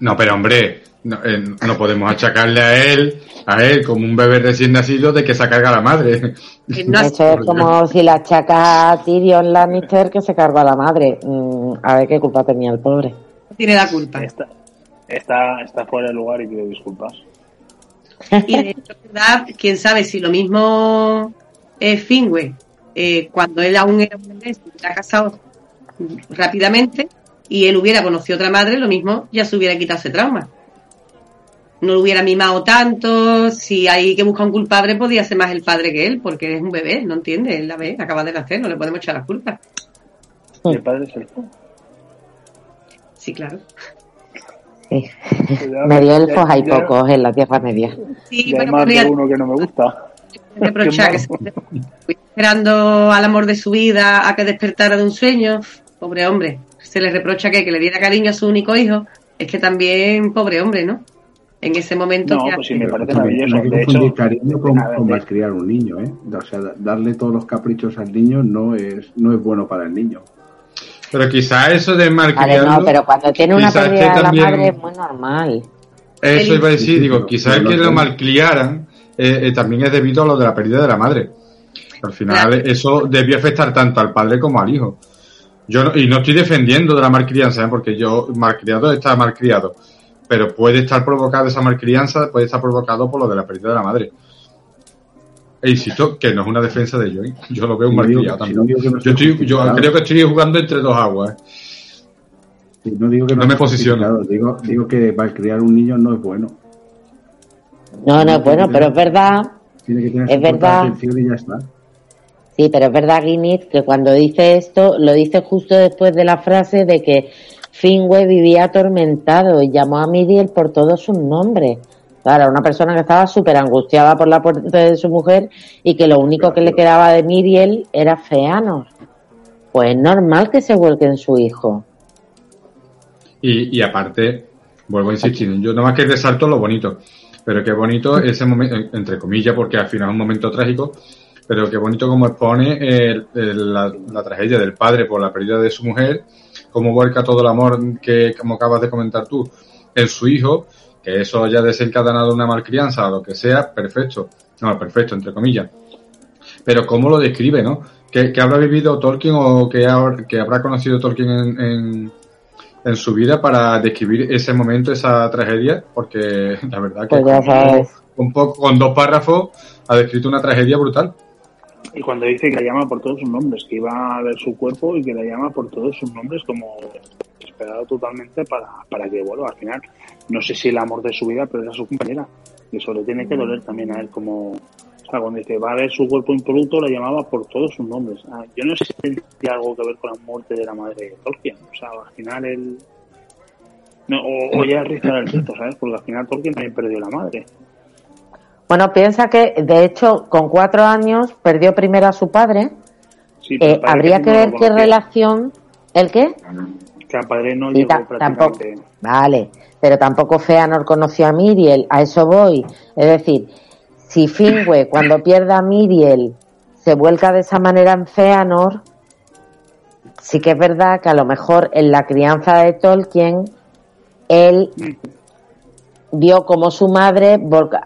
No, pero hombre, no, eh, no podemos achacarle a él, a él como un bebé recién nacido de que se carga la madre. no eso es como si la chaca a Tyrion Lannister que se cargó a la madre. Mm, a ver qué culpa tenía el pobre. tiene la culpa. Está, está, está fuera de lugar y pido disculpas. Y de hecho, ¿verdad? quién sabe si lo mismo es Finwë, eh, cuando él aún era un bebé, se hubiera casado rápidamente y él hubiera conocido otra madre, lo mismo ya se hubiera quitado ese trauma. No lo hubiera mimado tanto, si hay que buscar un culpable, podía ser más el padre que él, porque es un bebé, no entiende, él la ve, acaba de nacer, no le podemos echar la culpa. Y el padre es el Sí, claro. Sí. Medio elfos hay pocos en la Tierra Media. Sí, Ya hay más de uno que no me gusta. reprochar que se esperando al amor de su vida a que despertara de un sueño. Pobre hombre. Se le reprocha que, que le diera cariño a su único hijo. Es que también, pobre hombre, ¿no? En ese momento. No, que- pues sí, me parece maravilloso. no hay que confundir hecho, cariño con, con malcriar a un niño, ¿eh? O sea, da- darle todos los caprichos al niño no es, no es bueno para el niño. Pero quizá eso de Vale, malcriarlo, no, pero cuando tiene una pérdida de la también- madre es muy normal. eso iba a decir, Sí, digo, quizá que lo malcriaran eh, eh, también es debido a lo de la pérdida de la madre. Al final Claro. eso debió afectar tanto al padre como al hijo. Yo no- y no estoy defendiendo de la malcrianza, ¿eh? porque yo malcriado está malcriado, pero puede estar provocado esa malcrianza, puede estar provocado por lo de la pérdida de la madre. E insisto que no es una defensa de yo, ¿eh? yo lo veo un malcriado si también. no yo, estoy- yo creo que estoy jugando entre dos aguas. ¿eh? No digo que No no, me posiciono. Digo, digo que malcriar a un niño no es bueno. No, no, bueno, pero es verdad. Tiene que tener Es verdad. atención y ya está. Sí, pero es verdad, Guinness, que cuando dice esto, lo dice justo después de la frase de que Finwë vivía atormentado y llamó a Miriel por todos sus nombres. Claro, una persona que estaba súper angustiada por la muerte de su mujer y que lo único que le quedaba de Miriel era Feanor. Pues es normal que se vuelque en su hijo. Y, y aparte, vuelvo a insistir, yo nada más que resalto lo bonito, pero qué bonito ese momento, entre comillas, porque al final es un momento trágico, pero qué bonito como expone el- el- la, la tragedia del padre por la pérdida de su mujer, cómo vuelca todo el amor que, como acabas de comentar tú, en su hijo, que eso haya desencadenado una malcrianza o lo que sea, perfecto, no, perfecto, entre comillas. Pero cómo lo describe, ¿no? Que habrá vivido Tolkien o que, ha- que habrá conocido Tolkien en- en, en su vida para describir ese momento, esa tragedia, porque la verdad que Pues con, sabes. un poco, con dos párrafos ha descrito una tragedia brutal. Y cuando dice que la llama por todos sus nombres, que iba a ver su cuerpo y que la llama por todos sus nombres como esperado totalmente para, para que vuelva al final. No sé si el amor de su vida, pero era su compañera. Y eso le tiene que doler también a él como... O sea, cuando dice va a ver su cuerpo impoluto, la llamaba por todos sus nombres. Ah, yo no sé si tiene algo que ver con la muerte de la madre de Tolkien. O sea, al final él... No, o, o ya rizar el rito, ¿sabes? Porque al final Tolkien también perdió la madre. Bueno, piensa que, de hecho, con cuatro años perdió primero a su padre. Sí, Eh, habría que ver qué relación... ¿El qué? Que al padre no Sí, llegó ta- tampoco. prácticamente... Vale, pero tampoco Feanor conoció a Miriel, a eso voy. Es decir, si Finwë cuando pierda a Miriel se vuelca de esa manera en Feanor, sí que es verdad que a lo mejor en la crianza de Tolkien él vio como su madre,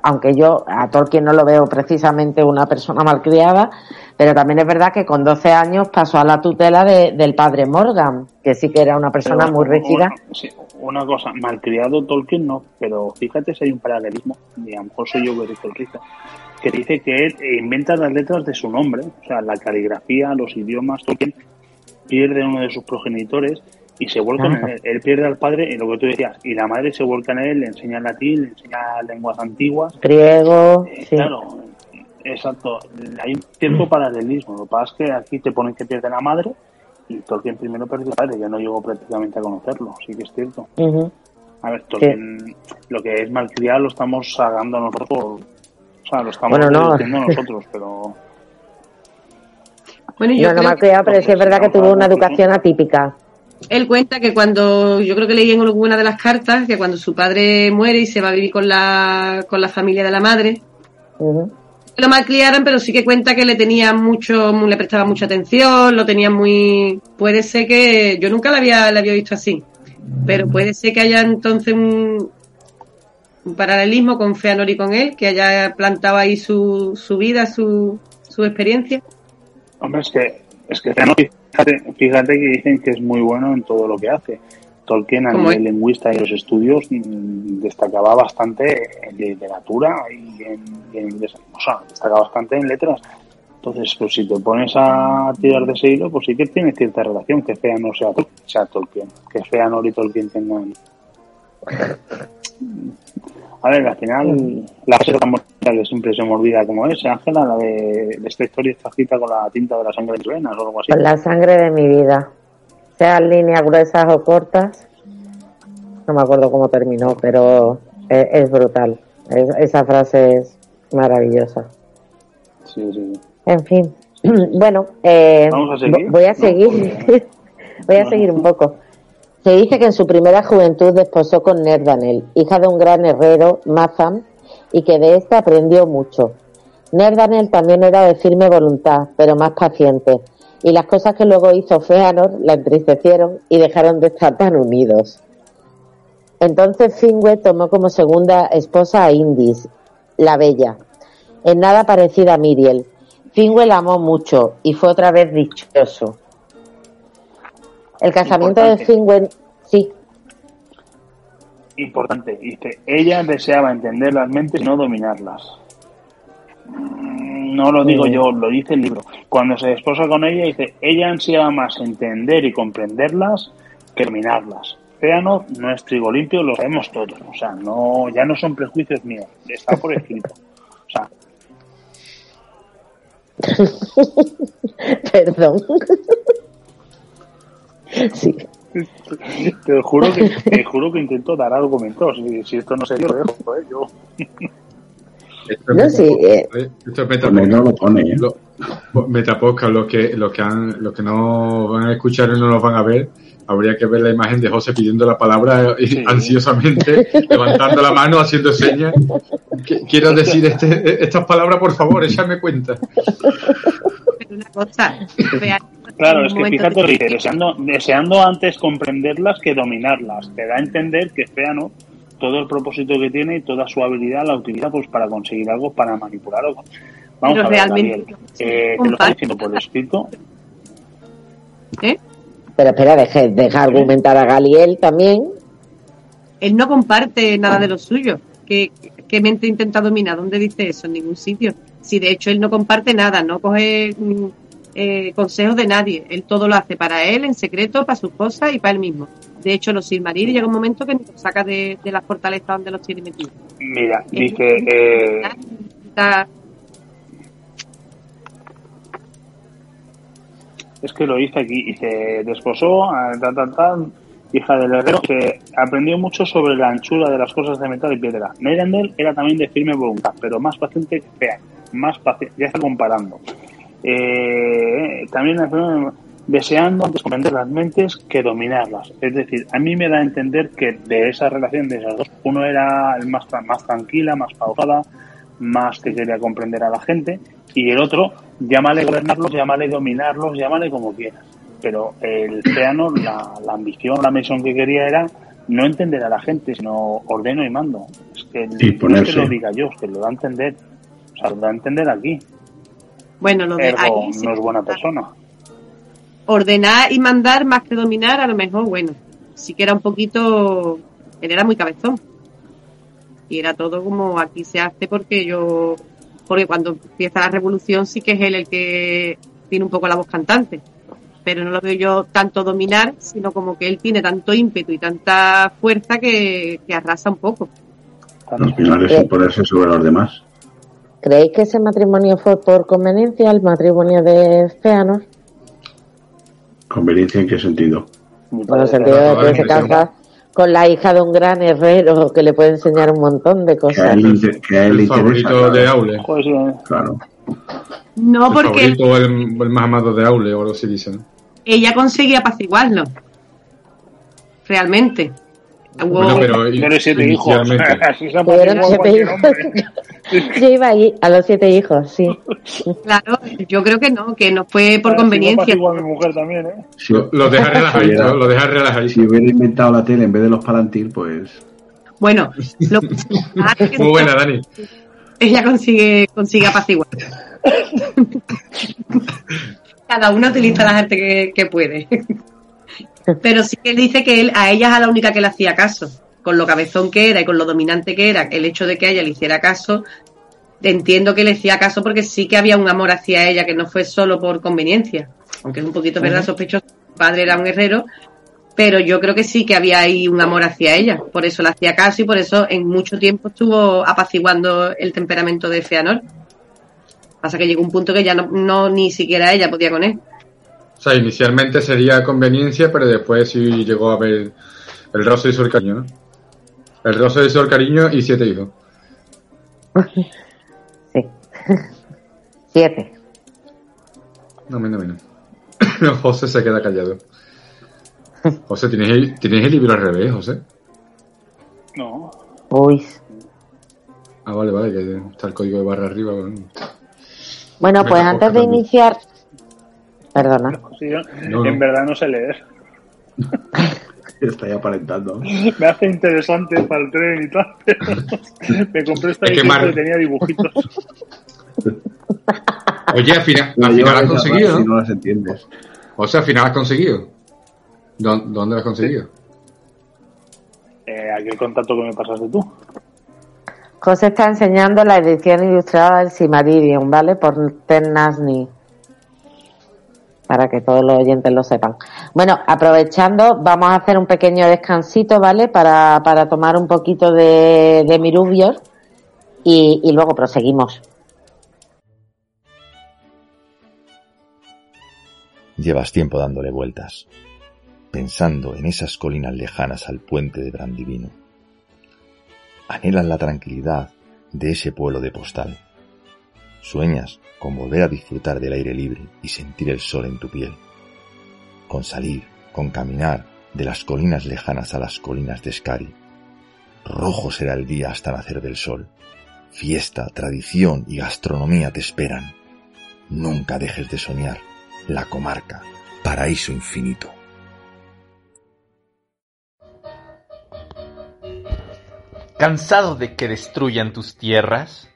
aunque yo a Tolkien no lo veo precisamente una persona malcriada, Pero también es verdad que con 12 años pasó a la tutela de, del padre Morgan, que sí que era una persona Pero, muy rígida. Sí, una cosa, malcriado Tolkien no, pero fíjate si hay un paralelismo, y a lo mejor soy yo que dice el que dice que él inventa las letras de su nombre, o sea, la caligrafía, los idiomas, Tolkien pierde uno de sus progenitores y se vuelca en él. Él pierde al padre, y lo que tú decías, y la madre se vuelca en él, le enseña latín, le enseña lenguas antiguas. Griego, Eh, sí. Claro, exacto. Hay un cierto paralelismo. Lo que pasa es que aquí te ponen que pierde la madre y Tolkien primero perdió padre. Ya no llegó prácticamente a conocerlo, sí que es cierto. A ver, Tolkien, lo que es malcriado lo estamos sacando nosotros. O sea, lo estamos Bueno, no. nosotros, pero. Bueno, yo No, no creo me ha criado, pero sí es verdad que tuvo una educación atípica. Él cuenta que cuando, yo creo que leí en alguna de las cartas, que cuando su padre muere y se va a vivir con la, con la familia de la madre, Ujú. Lo malcriaron, pero sí que cuenta que le tenían mucho, le prestaba mucha atención, lo tenían muy, puede ser que, yo nunca la había, la había visto así, pero puede ser que haya entonces un, un paralelismo con Feanor y con él, que haya plantado ahí su, su vida, su, su experiencia. Hombre, es que, es que fíjate, fíjate que dicen que es muy bueno en todo lo que hace. Tolkien a ¿Cómo nivel es? lingüista y los estudios mm, destacaba bastante en literatura y en, y en inglés. O sea, destacaba bastante en letras. Entonces, pues si te pones a tirar de ese hilo, pues sí que tiene cierta relación que Feanor sea, Tol- sea Tolkien. Que Feanor y Tolkien tengan... A ver, al final, la frase tan que siempre se me olvida como es, Ángela, la de, de esta historia está escrita con la tinta de la sangre de tus venas o algo así. Con la sangre de mi vida. Sean líneas gruesas o cortas. No me acuerdo cómo terminó, pero es, es brutal. Es- esa frase es maravillosa. Sí, sí. En fin. Bueno, eh, Vamos a seguir, vo- voy a ¿no? seguir. voy a seguir un poco. Se dice que en su primera juventud desposó con Nerdanel, hija de un gran herrero, Mazam, y que de éste aprendió mucho. Nerdanel también era de firme voluntad, pero más paciente, y las cosas que luego hizo Feanor la entristecieron y dejaron de estar tan unidos. Entonces Finwë tomó como segunda esposa a Indis, la bella, en nada parecida a Miriel. Finwë la amó mucho y fue otra vez dichoso. El casamiento de. Finwë, sí, Importante, dice, ella deseaba entender las mentes y no dominarlas. Mm, No lo digo yo, lo dice el libro. Cuando se desposa con ella, dice, ella ansiaba más entender y comprenderlas que dominarlas. Feanor no es trigo limpio, lo sabemos todos. O sea, no, ya no son prejuicios míos, está por escrito. O sea, perdón. sí, te juro que, te juro que intento dar argumentos. Si, si esto no yo lo dejo, ¿eh? Yo, Esto No, es sí, eh. Esto es Pone, no lo pone, ¿eh? Lo- Metapodcast, los que, los que han, los que no van a escuchar y no los van a ver, habría que ver la imagen de José pidiendo la palabra Sí. ansiosamente, levantando la mano, haciendo señas. Qu- Quiero decir este, estas palabras, por favor, échame cuenta. Pero una cosa, Claro, es que fíjate, dice- dice, deseando, deseando antes comprenderlas que dominarlas. Te da a entender que Feano, todo el propósito que tiene y toda su habilidad la utiliza pues para conseguir algo, para manipular algo. Vamos Pero a ver, realmente- Gabriel, eh, te lo está diciendo por escrito. ¿eh? pero espera, deja, deja argumentar a Galiel también. Él no comparte nada de lo suyo. ¿Qué, qué mente intenta dominar? ¿Dónde dice eso? En ningún sitio. Si de hecho él no comparte nada, no coge mm, eh, consejos de nadie. Él todo lo hace para él, en secreto, para sus cosas y para él mismo. De hecho, los Silmarils llega un momento que nos saca de, de la fortaleza donde los tiene metidos. Mira, dice, eh, Está- es que lo dice aquí, dice, desposó a tal, tal, tal, hija del herrero, que aprendió mucho sobre la anchura de las cosas de metal y piedra. Neirendel era también de firme voluntad, pero más paciente que Fea, más paciente, ya está comparando. Eh, también deseando antes comprender las mentes que dominarlas. Es decir, a mí me da a entender que de esa relación de esas dos, uno era el más, más tranquila, más pausada, más que quería comprender a la gente, y el otro, llámale gobernarlos, llámale dominarlos, llámale como quieras. Pero el Feanor, la, la ambición, la misión que quería era no entender a la gente, sino ordeno y mando. Es que no es que lo diga yo, es que lo da a entender. O sea, lo da a entender aquí. Bueno, lo de Ergo, ahí sí no es buena persona. ordenar y mandar más que dominar, a lo mejor, bueno, sí que era un poquito, él era muy cabezón. Y era todo como aquí se hace porque yo, porque cuando empieza la revolución sí que es él el que tiene un poco la voz cantante. Pero no lo veo yo tanto dominar, sino como que él tiene tanto ímpetu y tanta fuerza que, que arrasa un poco. Al final es imponerse sobre los demás. ¿Creéis que ese matrimonio fue por conveniencia, el matrimonio de Feanor? ¿Conveniencia en qué sentido? Por el sentido de que se casa con la hija de un gran herrero que le puede enseñar un montón de Que cosas. él, que él El favorito interesa. de Aule. Sí, eh. Claro. No el porque favorito, el, el más amado de Aule, o algo así dicen. ella consigue apaciguarlo. Realmente. Bueno, pero siete hijos. Así se ha. Yo iba ahí a los siete hijos, sí. Claro, yo creo que no, que no fue por Ah, sí, conveniencia. apacigua a mi mujer también, ¿eh? Si, Lo deja relajadito, hubiera- lo deja relajadito. si hubiera inventado la tele en vez de los palantir, pues. Bueno, lo Ah, que Muy buena, Dani. ella consigue, consigue apaciguar. Cada uno utiliza las artes que, que puede. Pero sí que él dice que él, a ella es a la única que le hacía caso. Con lo cabezón que era y con lo dominante que era, el hecho de que a ella le hiciera caso, entiendo que le hacía caso porque sí que había un amor hacia ella que no fue solo por conveniencia. Aunque es un poquito, ¿verdad? Sospechoso. Su padre era un guerrero, pero yo creo que sí que había ahí un amor hacia ella. Por eso le hacía caso y por eso en mucho tiempo estuvo apaciguando el temperamento de Feanor. Pasa que llegó un punto que ya no, no ni siquiera ella podía con él. O sea, inicialmente sería conveniencia, pero después sí llegó a ver el rostro y su cariño, ¿no? El rostro y su cariño y siete hijos. Sí. Siete. No, menos, menos. José se queda callado. José, ¿tienes el, ¿tienes el libro al revés, José? No. Uy. Ah, vale, vale, que está el código de barra arriba. bueno. Bueno, pues antes de iniciar. Perdona. Sí, yo No, no. en verdad no sé leer. Está ya aparentando. Me hace interesante para el tren y tal, pero me compré esta Es que edición Mar- que tenía dibujitos. Oye, al final, al final has conseguido, Si ¿no? las entiendes. O sea, al final has conseguido. ¿Dó- ¿Dónde lo has conseguido? Eh, aquel contacto que me pasaste tú. José está enseñando la edición ilustrada del Silmarillion, ¿vale? Por Ten Nasny. Para que todos los oyentes lo sepan. Bueno, aprovechando, vamos a hacer un pequeño descansito, ¿vale? Para, para tomar un poquito de, de Mirubios y, y luego proseguimos. Llevas tiempo dándole vueltas, pensando en esas colinas lejanas al puente de Brandivino. Anhelas la tranquilidad de ese pueblo de postal. Sueñas con volver a disfrutar del aire libre y sentir el sol en tu piel. Con salir, con caminar de las colinas lejanas a las colinas de Skari. Rojo será el día hasta nacer del sol. Fiesta, tradición y gastronomía te esperan. Nunca dejes de soñar. La comarca, paraíso infinito. ¿Cansado de que destruyan tus tierras?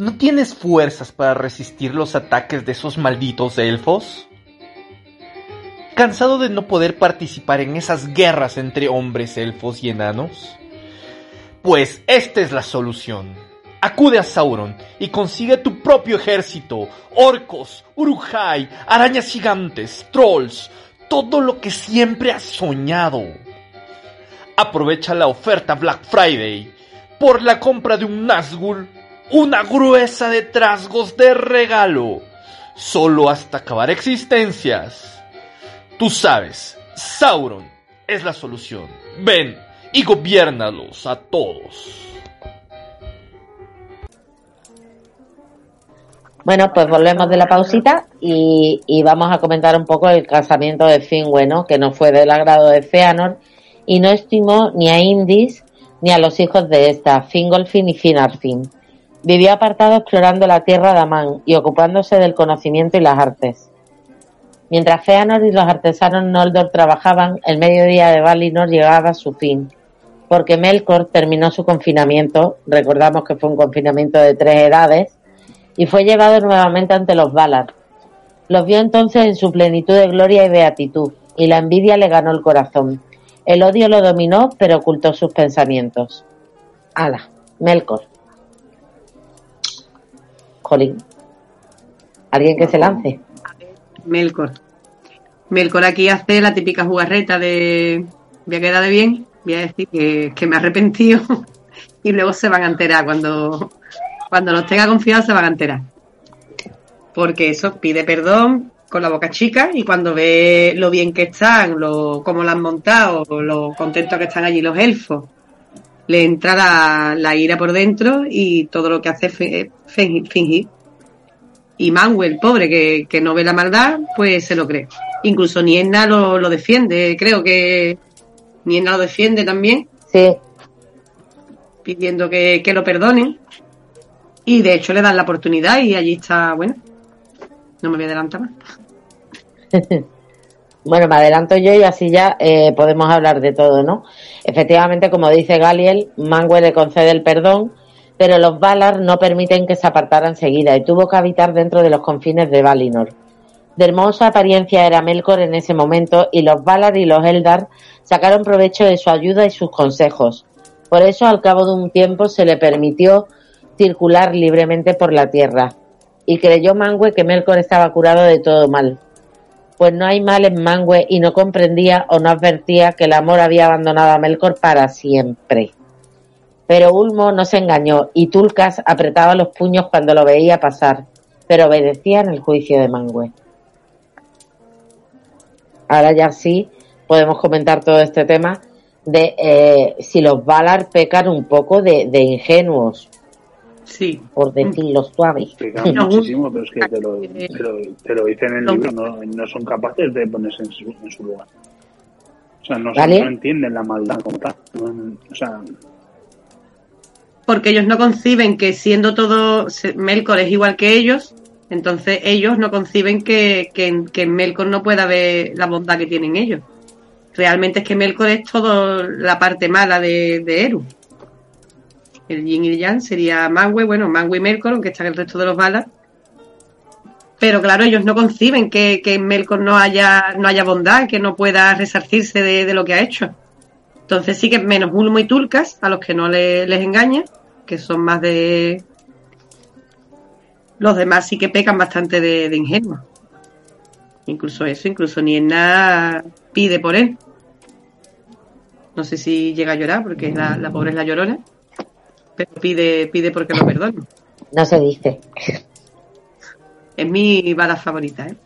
¿No tienes fuerzas para resistir los ataques de esos malditos elfos? ¿Cansado de no poder participar en esas guerras entre hombres, elfos y enanos? Pues esta es la solución. Acude a Sauron y consigue tu propio ejército, orcos, urujai, arañas gigantes, trolls, todo lo que siempre has soñado. Aprovecha la oferta Black Friday. Por la compra de un Nazgul, una gruesa de trasgos de regalo. Solo hasta acabar existencias. Tú sabes, Sauron es la solución. Ven y gobiérnalos a todos. Bueno, pues volvemos de la pausita y, y vamos a comentar un poco el casamiento de Finwë, ¿no? Que no fue del agrado de Feanor y no estimó ni a Indis ni a los hijos de esta, Fingolfin y Finarfin. Vivió apartado explorando la tierra de Amán y ocupándose del conocimiento y las artes. Mientras Feanor y los artesanos Noldor trabajaban, el mediodía de Valinor llegaba a su fin, porque Melkor terminó su confinamiento, recordamos que fue un confinamiento de tres edades, y fue llevado nuevamente ante los Valar. Los vio entonces en su plenitud de gloria y beatitud, y la envidia le ganó el corazón. El odio lo dominó, pero ocultó sus pensamientos. Ala, Melkor. Jolín. ¿Alguien que se lance? Melkor. Melkor aquí hace la típica jugarreta de voy a quedar de bien, voy a decir que, que me he arrepentido y luego se van a enterar. Cuando, cuando los tenga confiados se van a enterar. Porque eso, pide perdón con la boca chica y cuando ve lo bien que están, lo, cómo lo han montado, lo contentos que están allí los elfos, le entra la, la ira por dentro y todo lo que hace es fingir. Y Manuel, pobre, que, que, no ve la maldad, pues se lo cree. Incluso Nienna lo, lo defiende, creo que Nienna lo defiende también. Sí. Pidiendo que, que lo perdonen. Y de hecho le dan la oportunidad y allí está, bueno, no me voy a adelantar más. bueno, me adelanto yo y así ya eh, podemos hablar de todo, ¿no? Efectivamente, como dice Galiel, Mangue le concede el perdón, pero los Valar no permiten que se apartara enseguida y tuvo que habitar dentro de los confines de Valinor. De hermosa apariencia era Melkor en ese momento y los Valar y los Eldar sacaron provecho de su ayuda y sus consejos. Por eso, al cabo de un tiempo, se le permitió circular libremente por la tierra, y creyó Mangue que Melkor estaba curado de todo mal. Pues no hay mal en Mangue y no comprendía o no advertía que el amor había abandonado a Melkor para siempre. Pero Ulmo no se engañó y Tulcas apretaba los puños cuando lo veía pasar, pero obedecía en el juicio de Mangue. Ahora ya sí podemos comentar todo este tema de eh, si los Valar pecan un poco de, de ingenuos, Sí. Por decirlo suave. Explican muchísimo, pero es que te lo, te lo, te lo dicen en el libro, no, no, son capaces de ponerse en su, en su lugar. O sea, no, ¿Vale? no entienden la maldad como tal. No, o sea, Porque ellos no conciben que siendo todo Melkor es igual que ellos, entonces ellos no conciben que, que, que en Melkor no pueda haber la bondad que tienen ellos. Realmente es que Melkor es todo la parte mala de, de Eru. El yin y el yang sería Mangue, bueno, Mangue y Melkor, aunque están el resto de los balas. Pero claro, ellos no conciben que, que en Melkor no haya, no haya bondad, que no pueda resarcirse de, de lo que ha hecho. Entonces sí que menos Ulmo y Tulcas, a los que no le, les engaña, que son más de... Los demás sí que pecan bastante de, de ingenuos. Incluso eso, incluso Nienna pide por él. No sé si llega a llorar, porque la, la pobre es la llorona pero pide, pide porque lo perdone. No se dice. Es mi bala favorita, ¿eh?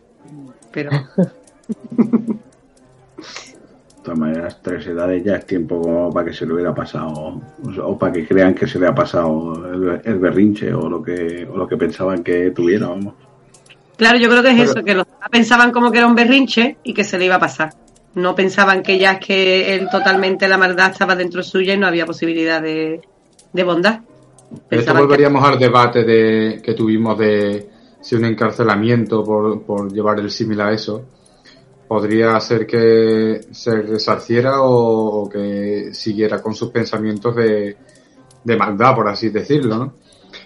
Pero. De todas maneras, tres edades ya es tiempo como para que se le hubiera pasado, o para que crean que se le ha pasado el, el berrinche o lo que o lo que pensaban que tuviera, vamos. Claro, yo creo que es pero, eso, que los pensaban como que era un berrinche y que se le iba a pasar. No pensaban que ya es que él totalmente la maldad estaba dentro suya y no había posibilidad de, de bondad. Pero esto volveríamos que... al debate de, que tuvimos de si un encarcelamiento por, por llevar el símil a eso podría hacer que se resarciera o, o, que siguiera con sus pensamientos de, de, maldad, por así decirlo, ¿no?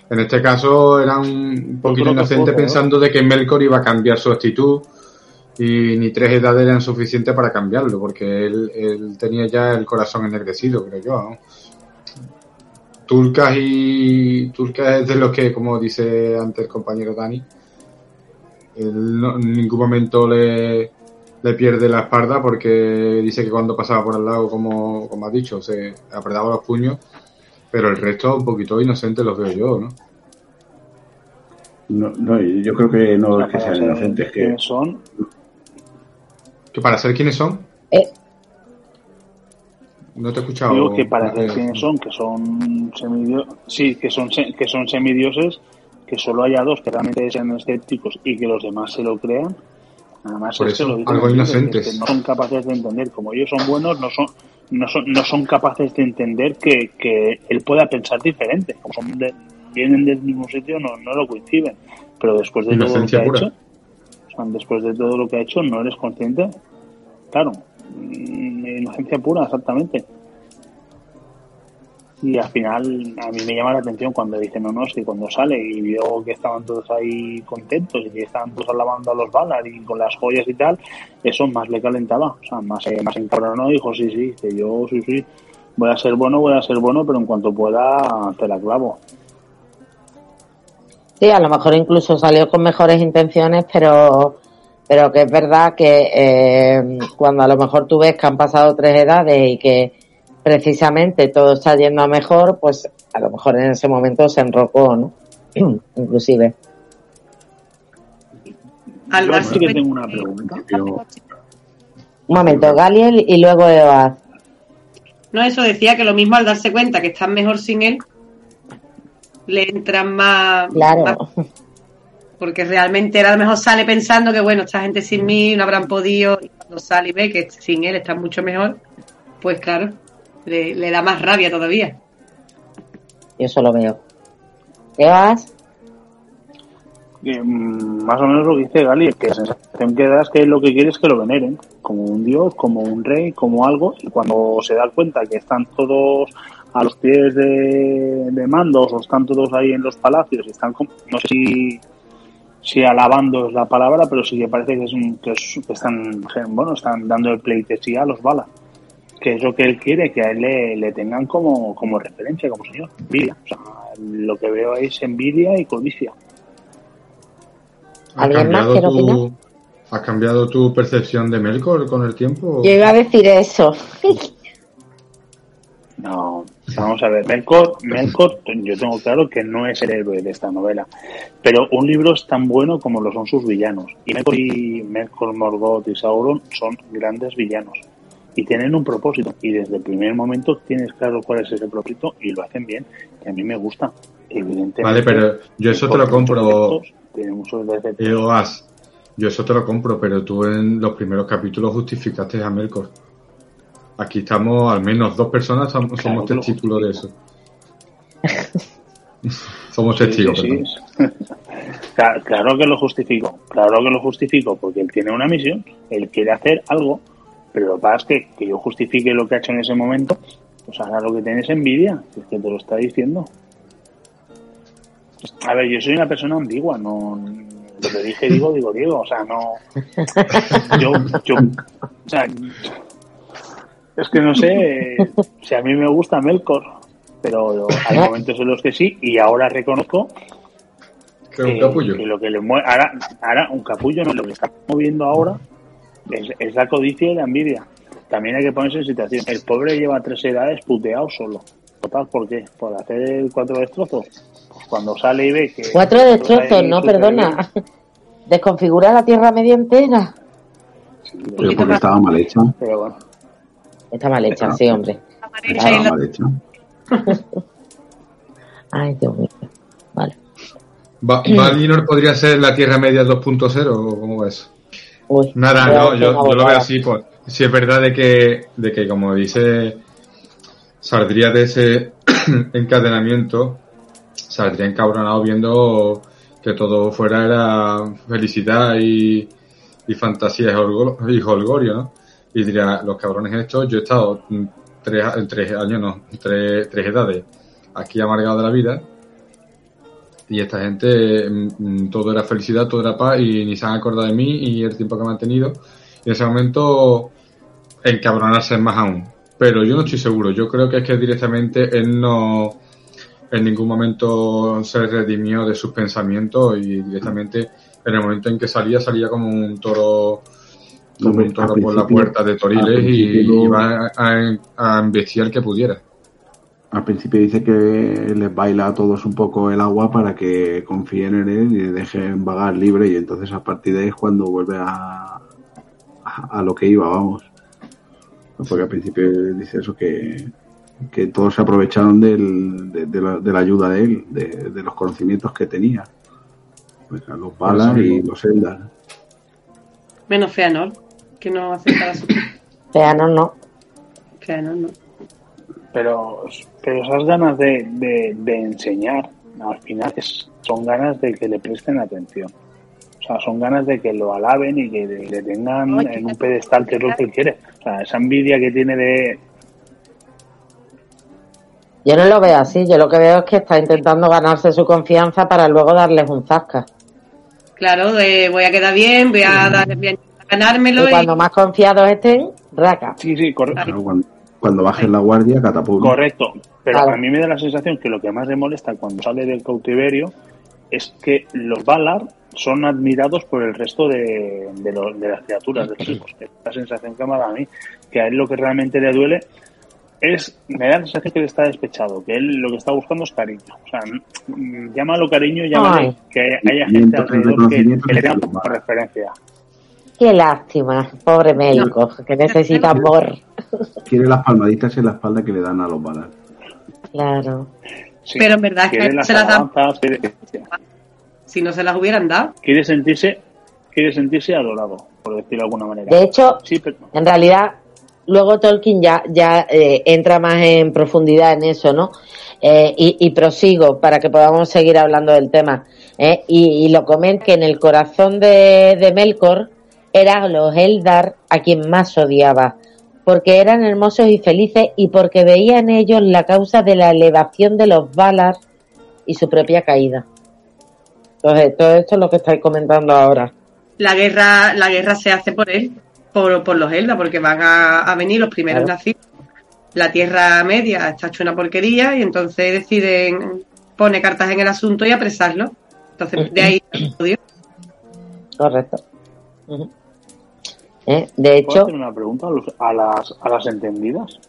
En este caso era un poquito inocente poco, pensando ¿no? de que Melkor iba a cambiar su actitud y ni tres edades eran suficientes para cambiarlo, porque él, él tenía ya el corazón ennegrecido, creo yo, ¿no? Turcas y Turcas es de los que, como dice antes el compañero Dani, él no, en ningún momento le, le, pierde la espalda porque dice que cuando pasaba por al lado, como, como has dicho, se apretaba los puños, pero el resto un poquito inocente los veo yo, ¿no? No, no yo creo que no es que sean inocentes, que son. ¿Que para ser quiénes son? Eh, no te he escuchado. Digo que para ser quiénes son, que son semidioses, sí, que son, que son semidioses, que solo haya dos que realmente sean escépticos y que los demás se lo crean. Nada más Por es eso, que lo algo inocentes. Que, que no son capaces de entender. Como ellos son buenos, no son, no son, no son capaces de entender que, que él pueda pensar diferente. Como son de, vienen del mismo sitio, no, no lo coinciden. Pero después de todo lo que ha hecho, o sea, después de todo lo que ha hecho, no eres consciente. Claro, inocencia pura, exactamente. y al final a mí me llama la atención cuando dicen no, no, es que cuando sale y vio que estaban todos ahí contentos y que estaban todos alabando a los balas y con las joyas y tal, eso más le calentaba, o sea, más, eh, más encabronó, dijo, sí, sí, que yo, sí, sí, voy a ser bueno, voy a ser bueno, pero en cuanto pueda te la clavo. Sí, a lo mejor incluso salió con mejores intenciones, pero pero que es verdad que eh, cuando a lo mejor tú ves que han pasado tres edades y que precisamente todo está yendo a mejor, pues a lo mejor en ese momento se enrocó, ¿no? Inclusive. Al Yo sí que tengo una pregunta. Un momento, Galiel y luego Eoaz. No, eso decía que lo mismo al darse cuenta que están mejor sin él, le entran más... Claro. Porque realmente a lo mejor sale pensando que, bueno, esta gente sin mí no habrán podido, y cuando sale y ve que sin él está mucho mejor, pues claro, le, da más rabia todavía. Yo eso lo veo. ¿Qué vas? Mm, más o menos lo que dice Gali, que la sensación que da es que lo que quiere es que lo veneren, como un dios, como un rey, como algo, y cuando se da cuenta que están todos a los pies de, de mandos o están todos ahí en los palacios y están, como, no sé si si alabando es la palabra, pero sí que parece que, es que, están, bueno, están dando el pleitesía a los balas. Que es lo que él quiere, que a él le, tengan como, como referencia, como señor. Envidia. O sea, lo que veo es envidia y codicia. ¿Ha cambiado, tu, ¿Ha cambiado tu percepción de Melkor con el tiempo? Yo iba a decir eso. No, vamos a ver, Melkor, Melkor, yo tengo claro que no es el héroe de esta novela, pero un libro es tan bueno como lo son sus villanos. Y Melkor, y Melkor Morgoth y Sauron son grandes villanos y tienen un propósito. Y desde el primer momento tienes claro cuál es ese propósito y lo hacen bien, que a mí me gusta. Evidentemente. Vale, pero yo eso te lo compro. yo eso te lo compro, pero tú en los primeros capítulos justificaste a Melkor. Aquí estamos, al menos dos personas somos, testigos de eso. somos testigos. claro, que lo justifico, claro que lo justifico, porque él tiene una misión, él quiere hacer algo, pero lo que pasa es que, que yo justifique lo que ha hecho en ese momento, pues ahora lo que tienes envidia, es que te lo está diciendo. A ver, yo soy una persona ambigua, no lo que dije digo, digo, digo, o sea, no. Yo, yo, o sea, es que no sé si a mí me gusta Melkor, pero hay momentos en los que sí, y ahora reconozco que, un capullo. lo que le mueve, ahora, ahora un capullo no, lo que está moviendo ahora es, la codicia y la envidia. También hay que ponerse en situación. El pobre lleva tres edades puteado solo. Total, ¿por qué? ¿Por hacer cuatro destrozos? Pues cuando sale y ve que... Cuatro destrozos, no, perdona. Desconfigura la Tierra media entera. pero porque estaba mal hecha. Pero bueno. Está mal hecha, sí, hombre. Está mal hecha. Ay, Dios mío. Vale. ¿Valinor podría ser la Tierra Media 2.0 o cómo es? Nada, no, yo, lo veo así. Pues, si es verdad de que, de que, como dice, saldría de ese encadenamiento, saldría encabronado viendo que todo fuera era felicidad y, y fantasía y holgorio, ¿no? Y diría, los cabrones estos, yo he estado tres, tres años, no, tres, tres edades aquí amargado de la vida y esta gente mm, mm, todo era felicidad, todo era paz y ni se han acordado de mí y el tiempo que me han tenido. Y en ese momento encabronarse más aún. Pero yo no estoy seguro, yo creo que es que directamente él no en ningún momento se redimió de sus pensamientos y directamente en el momento en que salía salía como un toro toro por la puerta de Toriles y iba a, a embestiar que pudiera. Al principio dice que les baila a todos un poco el agua para que confíen en él y dejen vagar libre y entonces a partir de ahí es cuando vuelve a, a, lo que iba, vamos. Porque al principio dice eso que, que todos se aprovecharon del, de, la, de, la, ayuda de él, de, de los conocimientos que tenía. Pues los balas y los Eldar. Menos Feanor que no acepta su no. Feanor no. Pero, pero esas ganas de, de, enseñar, al final son ganas de que le presten atención. O sea, son ganas de que lo alaben y que le tengan en un pedestal que es lo que él quiere. O sea, esa envidia que tiene de... Yo no lo veo así, yo lo que veo es que está intentando ganarse su confianza para luego darles un zasca. Claro, de voy a quedar bien, voy a, dar, voy a ganármelo. Y cuando más confiados estén, raca. Sí, sí, correcto. Claro, cuando, cuando bajen la guardia, catapult. Correcto, pero Claro. a mí me da la sensación que lo que más le molesta cuando sale del cautiverio es que los Valar son admirados por el resto de, de, los- de las criaturas, de los hijos. La sensación que me da a mí, que a él lo que realmente le duele es, me da la sensación que él está despechado, que él lo que está buscando es cariño. O sea, mm, llámalo cariño, llámalo Ay. que haya gente alrededor que, le por referencia. Qué lástima, pobre médico, que necesita amor. Quiere las palmaditas en la espalda que le dan a los balas. Claro. Sí. Pero en verdad es que se las dan- Si no se las hubieran dado. quiere sentirse quiere sentirse adorado, por decirlo de alguna manera. De hecho, Sí, pero en realidad, luego Tolkien ya, ya eh, entra más en profundidad en eso, ¿no? Eh, y, y prosigo para que podamos seguir hablando del tema. ¿eh? Y, y lo comenta que en el corazón de, de Melkor eran los Eldar a quien más odiaba, porque eran hermosos y felices y porque veía en ellos la causa de la elevación de los Valar y su propia caída. Entonces, todo esto es lo que estáis comentando ahora. La guerra, la guerra se hace por él, por, por los Elda, porque van a, a venir los primeros Claro. nacidos. La Tierra Media está hecho una porquería y entonces deciden pone cartas en el asunto y apresarlo. Entonces, de ahí. Correcto. ¿Eh? De ¿puedo hecho, hacer una pregunta a, los- a las, a las entendidas?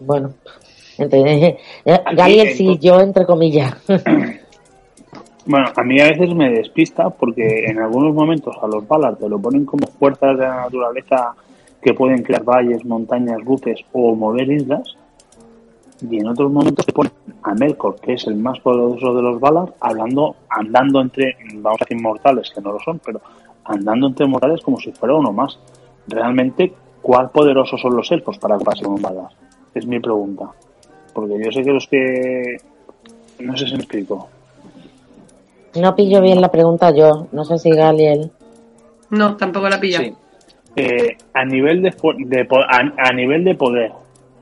bueno, entonces, eh, Galiel sí, yo entre comillas. Bueno, a mí a veces me despista porque en algunos momentos a los Valar te lo ponen como fuerzas de la naturaleza que pueden crear valles, montañas, buces o mover islas. Y en otros momentos te ponen a Melkor, que es el más poderoso de los Valar, hablando, andando entre, vamos a decir mortales, que no lo son, pero andando entre mortales como si fuera uno más. Realmente, ¿cuál poderosos son los elfos para pasar un Valar? Es mi pregunta. Porque yo sé que los que... No sé si me explico. No pillo bien la pregunta yo, no sé si Galiel. No, tampoco la pilla. Sí. Eh, a nivel de, fu- de po- a, a nivel de poder,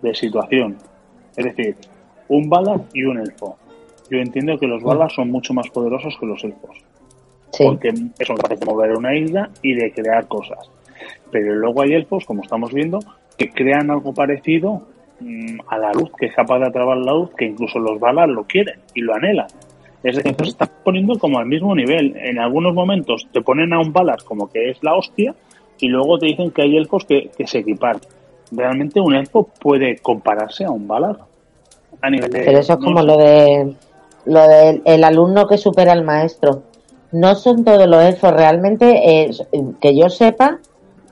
de situación, es decir, un Valar y un elfo. Yo entiendo que los Valar son mucho más poderosos que los elfos, Sí, porque son capaces de mover una isla y de crear cosas. Pero luego hay elfos, como estamos viendo, que crean algo parecido mm, a la luz, que es capaz de atrapar la luz, que incluso los Valar lo quieren y lo anhelan. Es decir, se están poniendo como al mismo nivel. En algunos momentos te ponen a un Valar como que es la hostia y luego te dicen que hay elfos que, que se equiparan. ¿Realmente un elfo puede compararse a un Valar? A nivel de... pero eso es como lo de lo del el alumno que supera al maestro. No son todos los elfos, realmente, eh, que yo sepa,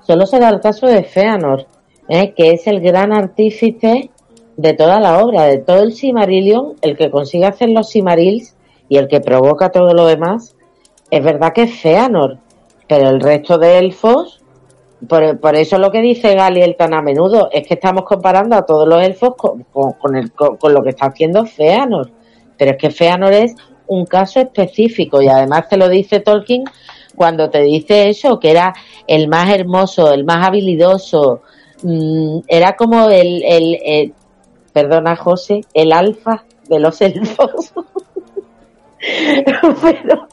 solo se da el caso de Feanor, ¿eh? que es el gran artífice de toda la obra, de todo el Simarillion, el que consigue hacer los Simarils y el que provoca todo lo demás. Es verdad que es Feanor, pero el resto de elfos, por, eso lo que dice Galiel tan a menudo es que estamos comparando a todos los elfos con, con, con el, con, con lo que está haciendo Feanor. Pero es que Feanor es un caso específico y además te lo dice Tolkien cuando te dice eso, que era el más hermoso, el más habilidoso, mm, era como el, el, el- perdona José, el alfa de los elfos. pero,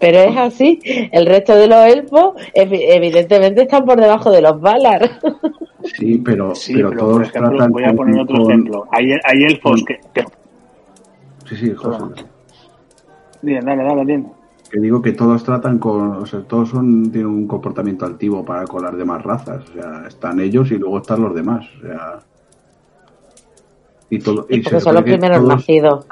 pero es así, el resto de los elfos evi- evidentemente están por debajo de los Valar. Sí, pero, Sí, pero, pero, todos por ejemplo, tratan voy a poner otro con- ejemplo. Hay, hay elfos que... que... Sí, sí, José. Bien, dale, dale, bien. Que digo que todos tratan con, o sea, todos son, tienen un comportamiento altivo para con las demás razas. O sea, están ellos y luego están los demás. O sea, y todo, Y y se porque son los primeros todos- nacidos.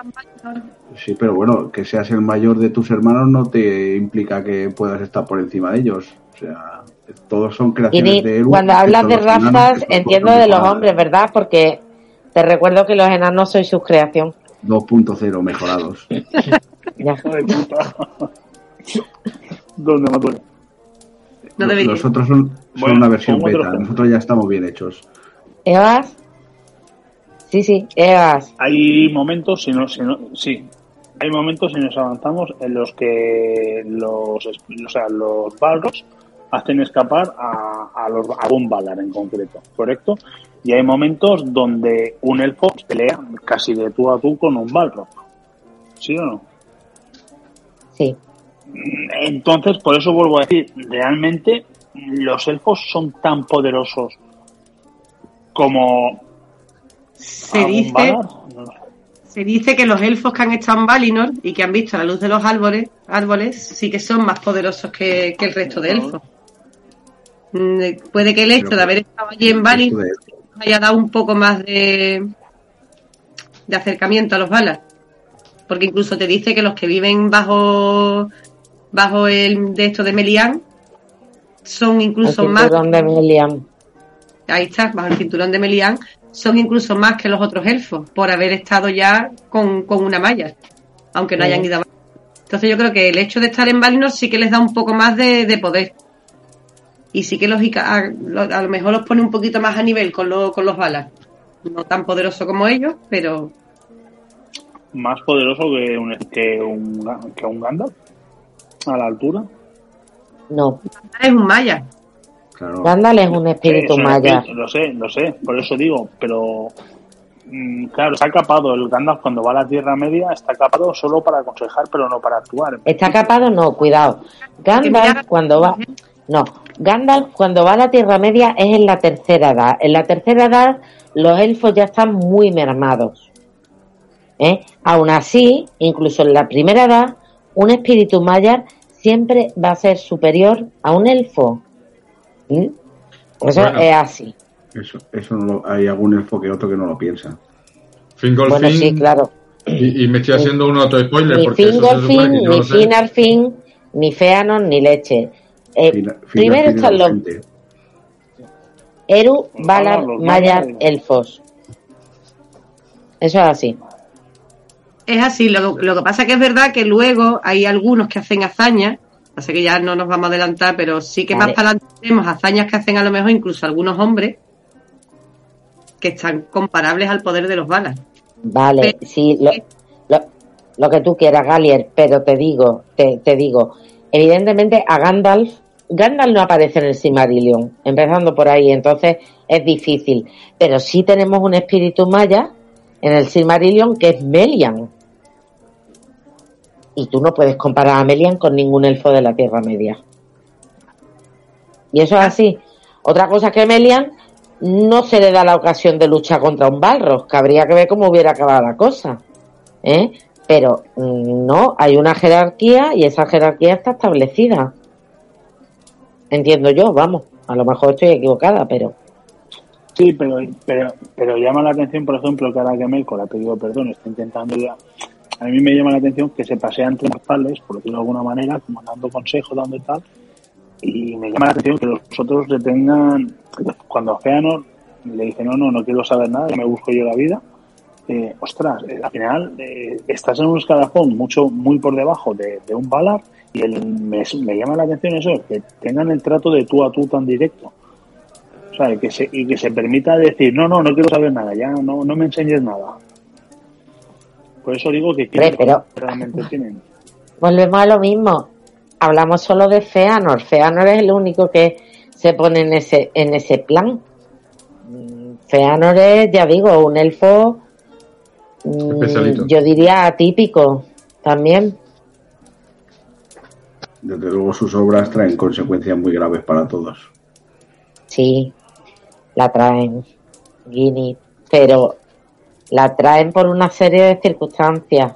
Sí, pero bueno, que seas el mayor de tus hermanos no te implica que puedas estar por encima de ellos. O sea, todos son Y creaciones ni- de Eru. cuando hablas de razas, entiendo de los hombres, ¿verdad? Porque te recuerdo que los enanos sois su creación. 2.0 mejorados. Ya. Hijo de puta. ¿Dónde me? No Los-. Los otros son, son Bueno, una versión beta. Nosotros ya estamos bien hechos. ¿Evas? Sí, sí, Evas. Hay momentos, si no, si no, sí, hay momentos si nos avanzamos en los que los, o sea, los Balrogs hacen escapar a, a, los, a un Valar en concreto, ¿correcto? Y hay momentos donde un elfo pelea casi de tú a tú con un Balrog. ¿Sí o no? Sí. Entonces, por eso vuelvo a decir, realmente los elfos son tan poderosos como se dice se dice que los elfos que han estado en Valinor y que han visto la luz de los árboles, árboles sí que son más poderosos que, el resto de elfos. Mm, puede que el hecho de haber estado allí en Valinor haya dado un poco más de, de acercamiento a los balas. Porque incluso te dice que los que viven bajo bajo el de esto de Melian son incluso el más. De Melian. Ahí está, bajo el cinturón de Melian son incluso más que los otros elfos, por haber estado ya con, una malla, aunque no hayan ido a Entonces yo creo que el hecho de estar en Valinor sí que les da un poco más de, poder. Y sí que lógica, a, a, lo mejor los pone un poquito más a nivel con, con los balas. No tan poderoso como ellos, pero... ¿Más poderoso que un, que un, que un Gandalf? ¿A la altura? No. Es un maya. Gandalf es un espíritu maya. lo sé, lo sé, por eso digo, pero mm, claro, está capado. El Gandalf cuando va a la Tierra Media está capado solo para aconsejar, pero no para actuar. Está capado, no, cuidado. Gandalf cuando va, no, Gandalf cuando va a la Tierra Media es en la tercera edad. En la tercera edad los elfos ya están muy mermados. ¿Eh? Aún así, incluso en la primera edad, un espíritu maya siempre va a ser superior a un elfo. ¿Mm? Eso es así. Eso, eso no hay algún enfoque otro que no lo piensa. bueno, sí, claro. Y, me estoy haciendo un otro spoiler. Ni porque Fingolfin, ni Finarfin, ni Feanor, ni Leche. Eh, primero están los Eru, Valar, Mayar, Elfos. Eso es así. Es así, lo, lo, que pasa que es verdad que luego hay algunos que hacen hazañas. Así que ya no nos vamos a adelantar, pero sí que más para adelante tenemos hazañas que hacen a lo mejor incluso algunos hombres que están comparables al poder de los balas. Vale, sí, lo, lo, que tú quieras, Galier, pero te digo, te, te digo, evidentemente a Gandalf, Gandalf no aparece en el Silmarillion, empezando por ahí, entonces es difícil. Pero sí tenemos un espíritu maya en el Silmarillion que es Melian y tú no puedes comparar a Melian con ningún elfo de la Tierra Media. Y eso es así. Otra cosa que Melian no se le da la ocasión de luchar contra un Balrog, que habría que ver cómo hubiera acabado la cosa. ¿eh? Pero mm, no, hay una jerarquía y esa jerarquía está establecida. Entiendo yo, vamos. A lo mejor estoy equivocada, pero. Sí, pero, pero, pero llama la atención, por ejemplo, que ahora que Melkor ha pedido perdón, está intentando ya a mí me llama la atención que se pasea entre mortales, por decirlo de alguna manera, como dando consejos, dando tal, y me llama la atención que los otros le tengan, cuando Feanor le dice, no, no, no quiero saber nada, me busco yo la vida, eh, ostras, eh, al final eh, estás en un escalafón mucho, muy por debajo de, un Valar, y el, me, llama la atención eso, que tengan el trato de tú a tú tan directo. O sea, que se, y que se permita decir, no, no, no quiero saber nada, ya no, no me enseñes nada. Por eso digo que pero, realmente tienen. Volvemos a lo mismo. Hablamos solo de Feanor. Feanor es el único que se pone en ese, en ese plan. Feanor es, ya digo, un elfo, mm, yo diría atípico también. Desde luego sus obras traen consecuencias muy graves para todos. Sí, la traen, Guinea, pero la traen por una serie de circunstancias.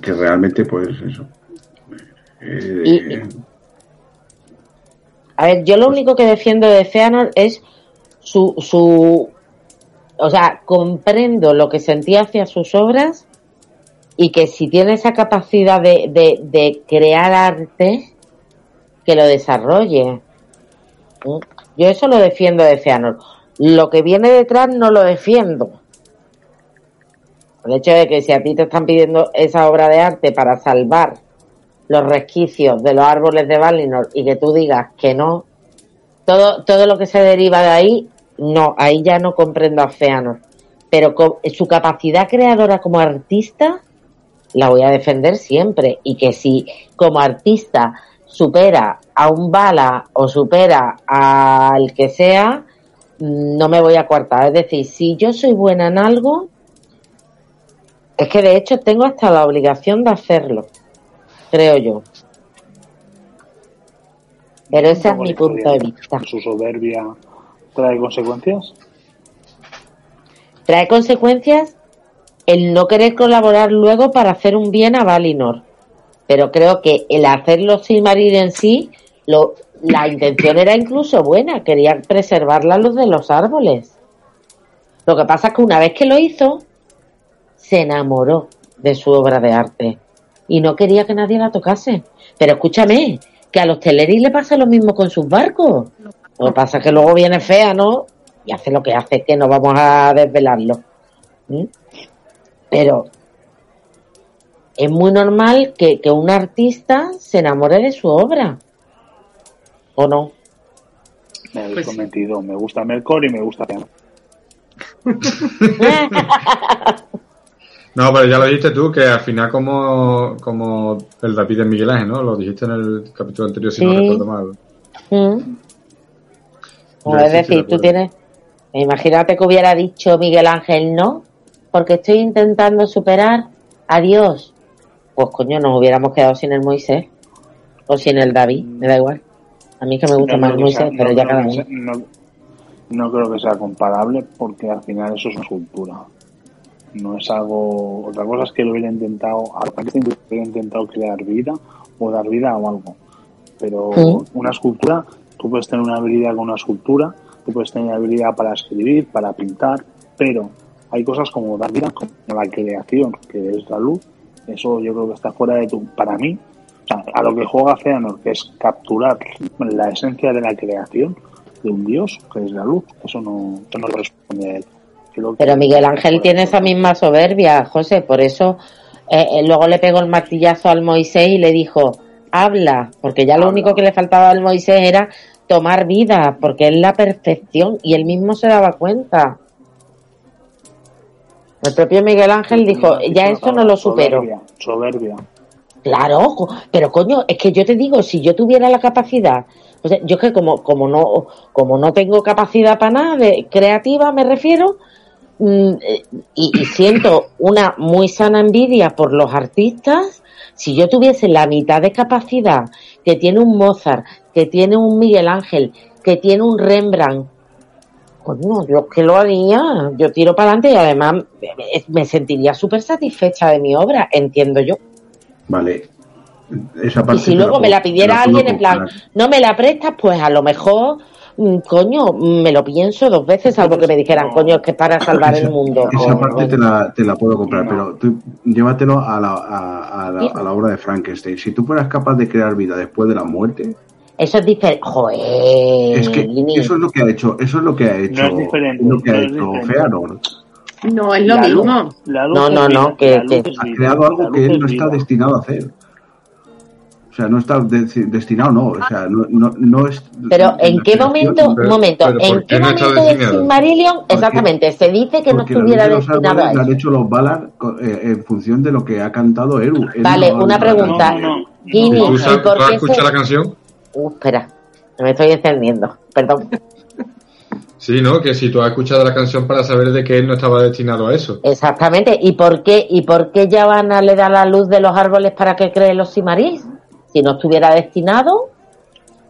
Que, realmente, pues eso. Eh, a ver, yo lo pues único que defiendo de Feanor es su, su. O sea, comprendo lo que sentía hacia sus obras y que si tiene esa capacidad de, de, de crear arte, que lo desarrolle. ¿Mm? Yo eso lo defiendo de Feanor. Lo que viene detrás no lo defiendo. El hecho de que si a ti te están pidiendo esa obra de arte para salvar los resquicios de los árboles de Valinor y que tú digas que no, todo, todo lo que se deriva de ahí, no, ahí ya no comprendo a Feanor. Pero su capacidad creadora como artista, la voy a defender siempre. Y que si como artista supera a un bala o supera al que sea, no me voy a cortar. Es decir, si yo soy buena en algo, es que de hecho tengo hasta la obligación de hacerlo, creo yo. Pero ese es mi punto de vista. ¿Su soberbia trae consecuencias? Trae consecuencias el no querer colaborar luego para hacer un bien a Valinor. Pero creo que el hacerlo sin marir en sí, lo, la intención era incluso buena, quería preservar la luz de los árboles. Lo que pasa es que una vez que lo hizo, se enamoró de su obra de arte y no quería que nadie la tocase. Pero escúchame, que a los Teleri le pasa lo mismo con sus barcos. Lo que pasa es que luego viene fea, ¿no? Y hace lo que hace, que no vamos a desvelarlo. ¿Mm? Pero es muy normal que, que un artista se enamore de su obra. ¿O no? Me habéis cometido. Me gusta Melkor y me gusta Piano. No, pero ya lo dijiste tú, que al final como, como el David de Miguel Ángel, ¿no? Lo dijiste en el capítulo anterior, si no recuerdo mal. Mm. Es decir, tú tienes. Imagínate que hubiera dicho Miguel Ángel no, porque estoy intentando superar a Dios. Pues coño, nos hubiéramos quedado sin el Moisés o sin el David, me da igual. A mí que me gusta No más Moisés, pero no ya cada uno. sea- no, no creo que sea comparable porque al final eso es una escultura. No es algo. Otra cosa es que lo hubiera intentado. Hubiera intentado crear vida o dar vida o algo. Pero Sí. una escultura, tú puedes tener una habilidad con una escultura, tú puedes tener habilidad para escribir, para pintar, pero hay cosas como dar vida, como la creación, que es la luz. Eso yo creo que está fuera de tu. Para mí, a lo que juega Feanor, que es capturar la esencia de la creación de un dios, que es la luz, eso no, eso no corresponde a él. Creo que- Pero Miguel Ángel tiene esa misma soberbia, José, por eso eh, eh, luego le pegó el martillazo al Moisés y le dijo, habla, porque ya lo único que le faltaba al Moisés era tomar vida, porque es la perfección y él mismo se daba cuenta. El propio Miguel Ángel dijo, ya esto no lo supero. Soberbia, soberbia. Claro, pero coño, es que yo te digo, si yo tuviera la capacidad, o sea, yo es que como, como no, como no tengo capacidad para nada de creativa, me refiero, mm, y, siento una muy sana envidia por los artistas, si yo tuviese la mitad de capacidad que tiene un Mozart, que tiene un Miguel Ángel, que tiene un Rembrandt, coño, yo que lo haría, yo tiro para adelante y además me sentiría súper satisfecha de mi obra, entiendo yo. Vale. Esa Y parte si te luego puedo- me la pidiera alguien en plan, no me la prestas, pues a lo mejor, mm, coño, me lo pienso dos veces, salvo que me dijeran, coño, es que es para salvar el mundo. Esa O, parte bueno, te la, te la puedo comprar, pero tú llévatelo a la, a, a la, a la obra de Frankenstein. Si tú fueras capaz de crear vida después de la muerte, Eso es diferente. Joder, es que Lini. eso es lo que ha hecho, eso es lo que ha hecho, es diferente, lo que ha no es hecho diferente. Feanor. No es lo La mismo. luz- la luz No, no, no, que- Ha creado algo que él no está vida. destinado a hacer. O sea, no está de- destinado, no. O sea, no, no, no es. Pero ¿en qué momento, un momento, pero ¿por en qué momento del? Silmarillion, exactamente, se dice que no Porque estuviera destinado a la han eso? hecho los Valar eh, en función de lo que ha cantado Eru. Vale, una pregunta. nada. No, no, Gini, ¿Y tú, ¿y sabes- por tú has escuchado la canción? Uh, espera, me estoy encendiendo, perdón. Sí, ¿no? Que si tú has escuchado la canción para saber de que él no estaba destinado a eso. Exactamente, ¿y por qué, y por qué Yavanna le da la luz de los árboles para que cree los Simarís? Si no estuviera destinado,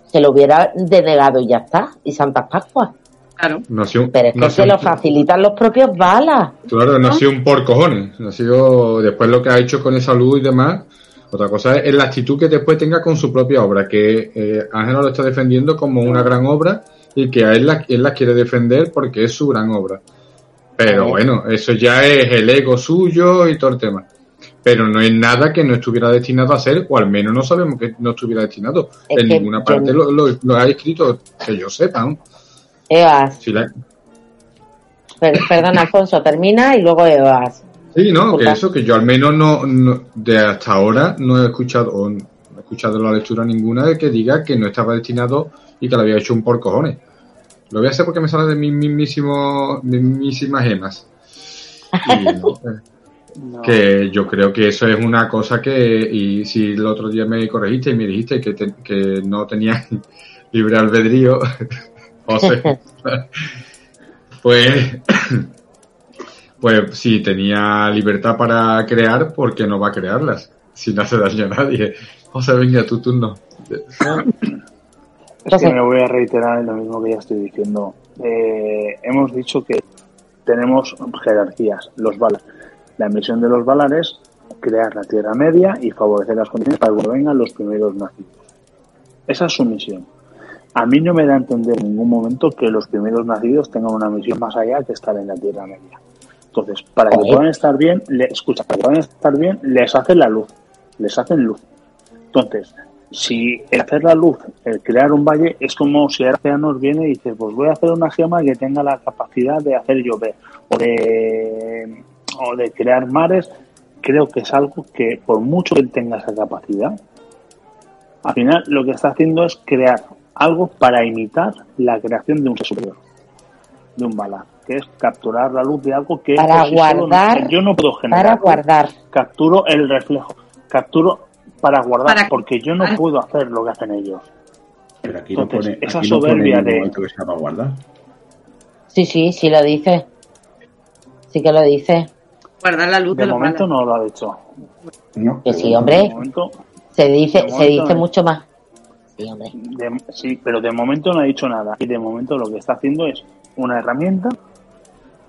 se lo hubiera denegado y ya está, y Santas Pascuas. Claro. Nació, Pero es que nació se lo un- facilitan los propios balas. Claro, nació un por cojones. Nació después lo que ha hecho con esa luz y demás. Otra cosa es, es la actitud que después tenga con su propia obra, que eh, Ángel lo está defendiendo como una gran obra y que a él la, él la quiere defender porque es su gran obra. Pero bueno, eso ya es el ego suyo y todo el tema. Pero no es nada que no estuviera destinado a ser, o al menos no sabemos que no estuviera destinado. Es en ninguna parte lo, lo- lo ha escrito, que yo sepa. ¿no? Evas, Si la- per- perdón, Alfonso, termina y luego Evas. Sí, no, que eso, que yo al menos no, no- de hasta ahora no he escuchado, o no he escuchado la lectura ninguna de que diga que no estaba destinado y que lo había hecho un por cojones. Lo voy a hacer porque me sale de mis mismísimos, mismísimas gemas. Y, no, eh, Que yo creo que eso es una cosa que, y si el otro día me corregiste y me dijiste que, te- que no tenía libre albedrío, José, pues, pues si tenía libertad para crear, ¿por qué no va a crearlas? Si no hace daño a nadie. José, venga, tu turno. Es que me voy a reiterar en lo mismo que ya estoy diciendo. Eh, hemos dicho que tenemos jerarquías, los balas. La misión de los balas es crear la Tierra Media y favorecer las condiciones para que vengan los primeros nacidos. Esa es su misión. A mí no me da a entender en ningún momento que los primeros nacidos tengan una misión más allá que estar en la Tierra Media. Entonces, para que puedan estar bien, le, escucha, para que puedan estar bien, les hacen la luz, les hacen luz. Entonces, si el hacer la luz, el crear un valle, es como si nos viene y dice, pues voy a hacer una gema que tenga la capacidad de hacer llover o de, o de crear mares, creo que es algo que por mucho que él tenga esa capacidad, al final lo que está haciendo es crear algo para imitar la creación de un ser superior, de un bala, que es capturar la luz de algo que Para no- guardar- yo no puedo generar. Para guardar. Capturo el reflejo, capturo para guardar, Para- porque yo no puedo hacer lo que hacen ellos. Pero aquí no Entonces, pone, esa aquí no pone soberbia en ningún de- momento que sea para guardar. Sí, sí, sí lo dice. Sí que lo dice. Guardar la luz de, De momento malos. no lo ha dicho. No, Que sí, De hombre. momento, Se dice, De se dice no. mucho más. Sí, hombre. de- sí, pero de momento no ha dicho nada. Y de momento lo que está haciendo es una herramienta,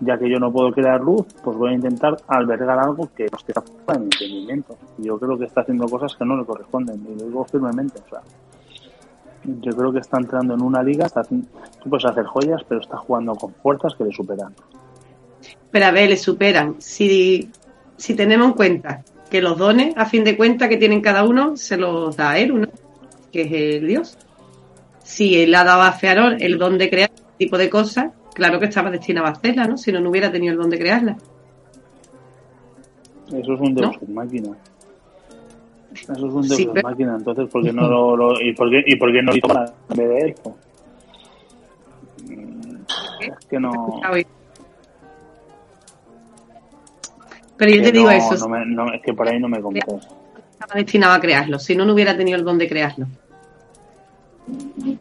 ya que yo no puedo crear luz, pues voy a intentar albergar algo que no esté fuera de mi entendimiento. Yo creo que está haciendo cosas que no le corresponden, y lo digo firmemente. O sea, yo creo que está entrando en una liga, está tú puedes hacer joyas, pero está jugando con fuerzas que le superan. Pero a ver, le superan. Si, si tenemos en cuenta que los dones, a fin de cuentas, que tienen cada uno, se los da a Eru, ¿no? Que es el dios. Si él ha dado a Feanor el don de crear este tipo de cosas, claro que estaba destinado a hacerla, ¿no? Si no, no hubiera tenido el don de crearla. Eso es un Deus Ex máquina. Eso es un Deus Sí, pero- máquina. Entonces, ¿por qué no lo, lo- y por qué y por qué no lo hizo para en vez de esto? Es que no. Pero yo te digo no- eso, no me- no- es que por ahí no me convence. estaba destinado a crearlo. Si no, no hubiera tenido el don de crearlo.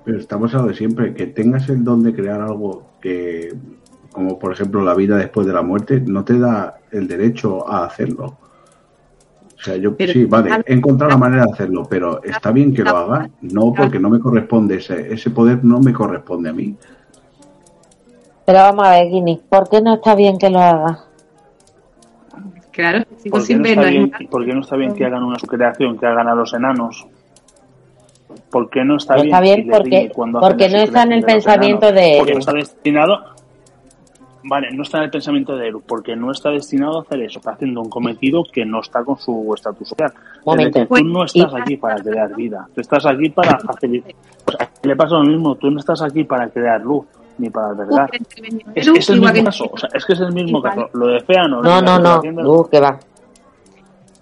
Pero estamos hablando de siempre, que tengas el don de crear algo que, como por ejemplo la vida después de la muerte, no te da el derecho a hacerlo. O sea, yo Pero- sí, vale, he encontrado la manera de hacerlo, pero está bien que lo haga, no porque no me corresponde ese, ese poder no me corresponde a mí. Pero vamos a ver, Guinness, ¿por qué no está bien que lo haga? Claro, sigo ¿Por qué, sin no no hay bien, más. por qué no está bien que hagan una subcreación, que hagan a los enanos? ¿Por qué no está No bien? está bien porque- cuando porque no está en el de pensamiento de Porque Eru. no está destinado. Vale, no está en el pensamiento de Eru, porque no está destinado a hacer eso. Está haciendo un cometido que no está con su estatus social. Momento. Es decir, tú no estás aquí para crear vida, tú estás aquí para facilitar. Pues a ti le pasa lo mismo, tú no estás aquí para crear luz, ni para albergar. Es, el mismo que- caso, o sea, es que es el mismo caso. Lo de Feanor. No, no, no. subcreación de- Uh, que va.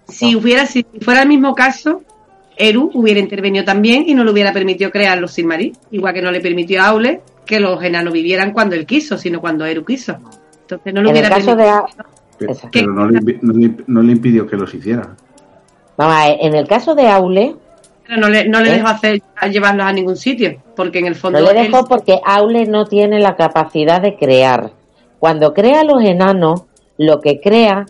Si hubiera, si fuera el mismo caso, Eru hubiera intervenido también y no le hubiera permitido crear los Silmarí, igual que no le permitió a Aule que los enanos vivieran cuando él quiso, sino cuando Eru quiso. Entonces no le En el hubiera caso de, permitido. A- Pe- Esa. Pero no le, no le- no le impidió que los hiciera. vamos a ver, en el caso de Aule, Pero no le, no le ¿Eh? dejó hacer a llevarlos a ningún sitio, porque en el fondo no le él- dejó porque Aule no tiene la capacidad de crear. Cuando crea los enanos, lo que crea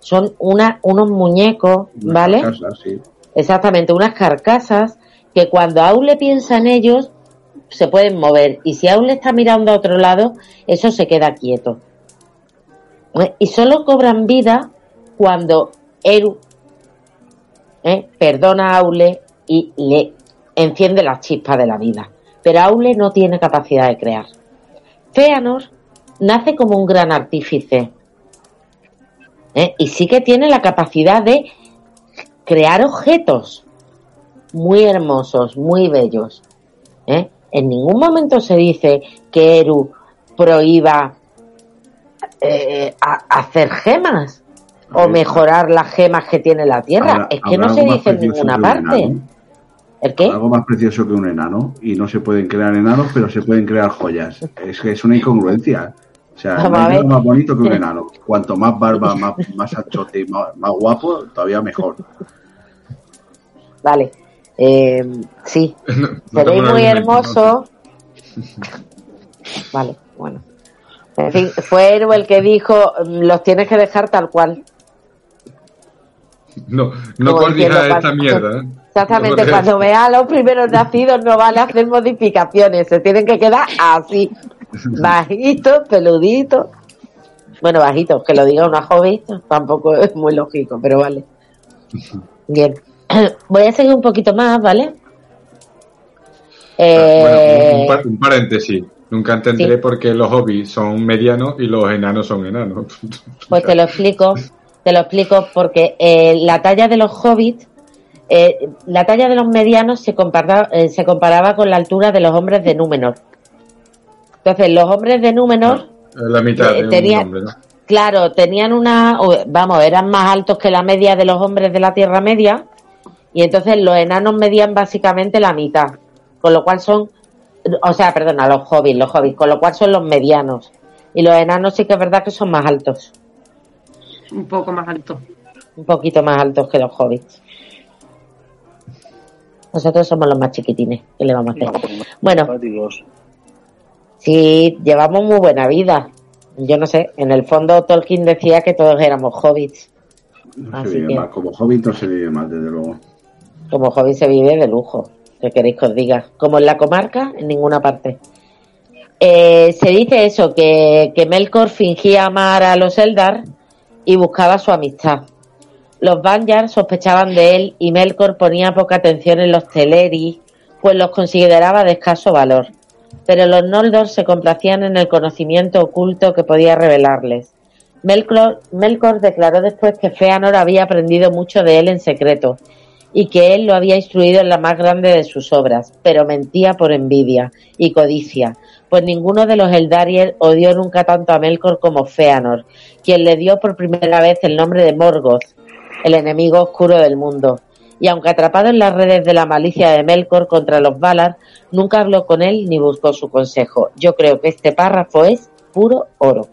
son una, unos muñecos, ¿vale? carcasas, sí. Exactamente, unas carcasas que cuando Aule piensa en ellos se pueden mover y si Aule está mirando a otro lado, eso se queda quieto. ¿Eh? Y solo cobran vida cuando Eru ¿eh? perdona a Aule y le enciende la chispa de la vida. Pero Aule no tiene capacidad de crear. Feanor nace como un gran artífice ¿eh? y sí que tiene la capacidad de crear objetos muy hermosos, muy bellos. ¿eh? En ningún momento se dice que Eru prohíba eh, a- hacer gemas o mejorar las gemas que tiene la Tierra. Habrá- es que no se dice en ninguna parte. ¿El qué? Algo más precioso que un enano. Y no se pueden crear enanos, pero se pueden crear joyas. Es que es una incongruencia. O sea, no hay nada más bonito que un enano. Cuanto más barba, más, más anchote y más, más guapo, todavía mejor. Vale. Eh, sí. No Seréis tengo muy hermoso. Vale, bueno. En fin, fue Eru el que dijo, mm, los tienes que dejar tal cual. No, no diciendo, esta cuando- mierda. ¿eh? Exactamente, No cuando vea a los primeros nacidos no vale hacer modificaciones, se tienen que quedar así, bajitos, peluditos. Bueno, bajitos, que lo diga una joven tampoco es muy lógico, pero vale. Bien, voy a seguir un poquito más, ¿vale? Eh, Bueno, un, par- un paréntesis. Nunca entenderé por qué los hobbies son medianos y los enanos son enanos. Pues te lo explico, te lo explico porque eh, la talla de los hobbits, eh, la talla de los medianos se comparaba, eh, se comparaba con la altura de los hombres de Númenor. Entonces, los hombres de Númenor, la mitad Eh, de tenía- un hombre, ¿no? claro, tenían una, vamos, eran más altos que la media de los hombres de la Tierra Media, y entonces los enanos medían básicamente la mitad, con lo cual son, o sea, perdona, los hobbits, los hobbits, con lo cual son los medianos. Y los enanos sí que es verdad que son más altos. Un poco más alto. un poquito más altos que los hobbits. Nosotros somos los más chiquitines, ¿qué le vamos a hacer? Bueno. Sí, llevamos muy buena vida. Yo no sé, en el fondo Tolkien decía que todos éramos hobbits. No se vive que- mal. Como hobbit no se vive mal, desde luego. Como hobbit se vive de lujo, ¿qué queréis que os diga? Como en la comarca, en ninguna parte. Eh, se dice eso, que, que Melkor fingía amar a los Eldar y buscaba su amistad. Los Banyar sospechaban de él y Melkor ponía poca atención en los Teleri, pues los consideraba de escaso valor. Pero los Noldor se complacían en el conocimiento oculto que podía revelarles. Melkor, declaró después que Feanor había aprendido mucho de él en secreto y que él lo había instruido en la más grande de sus obras, pero mentía por envidia y codicia, pues ninguno de los Eldariel odió nunca tanto a Melkor como Feanor, quien le dio por primera vez el nombre de Morgoth, el enemigo oscuro del mundo. Y aunque atrapado en las redes de la malicia de Melkor contra los Valar, nunca habló con él ni buscó su consejo. Yo creo que este párrafo es puro oro.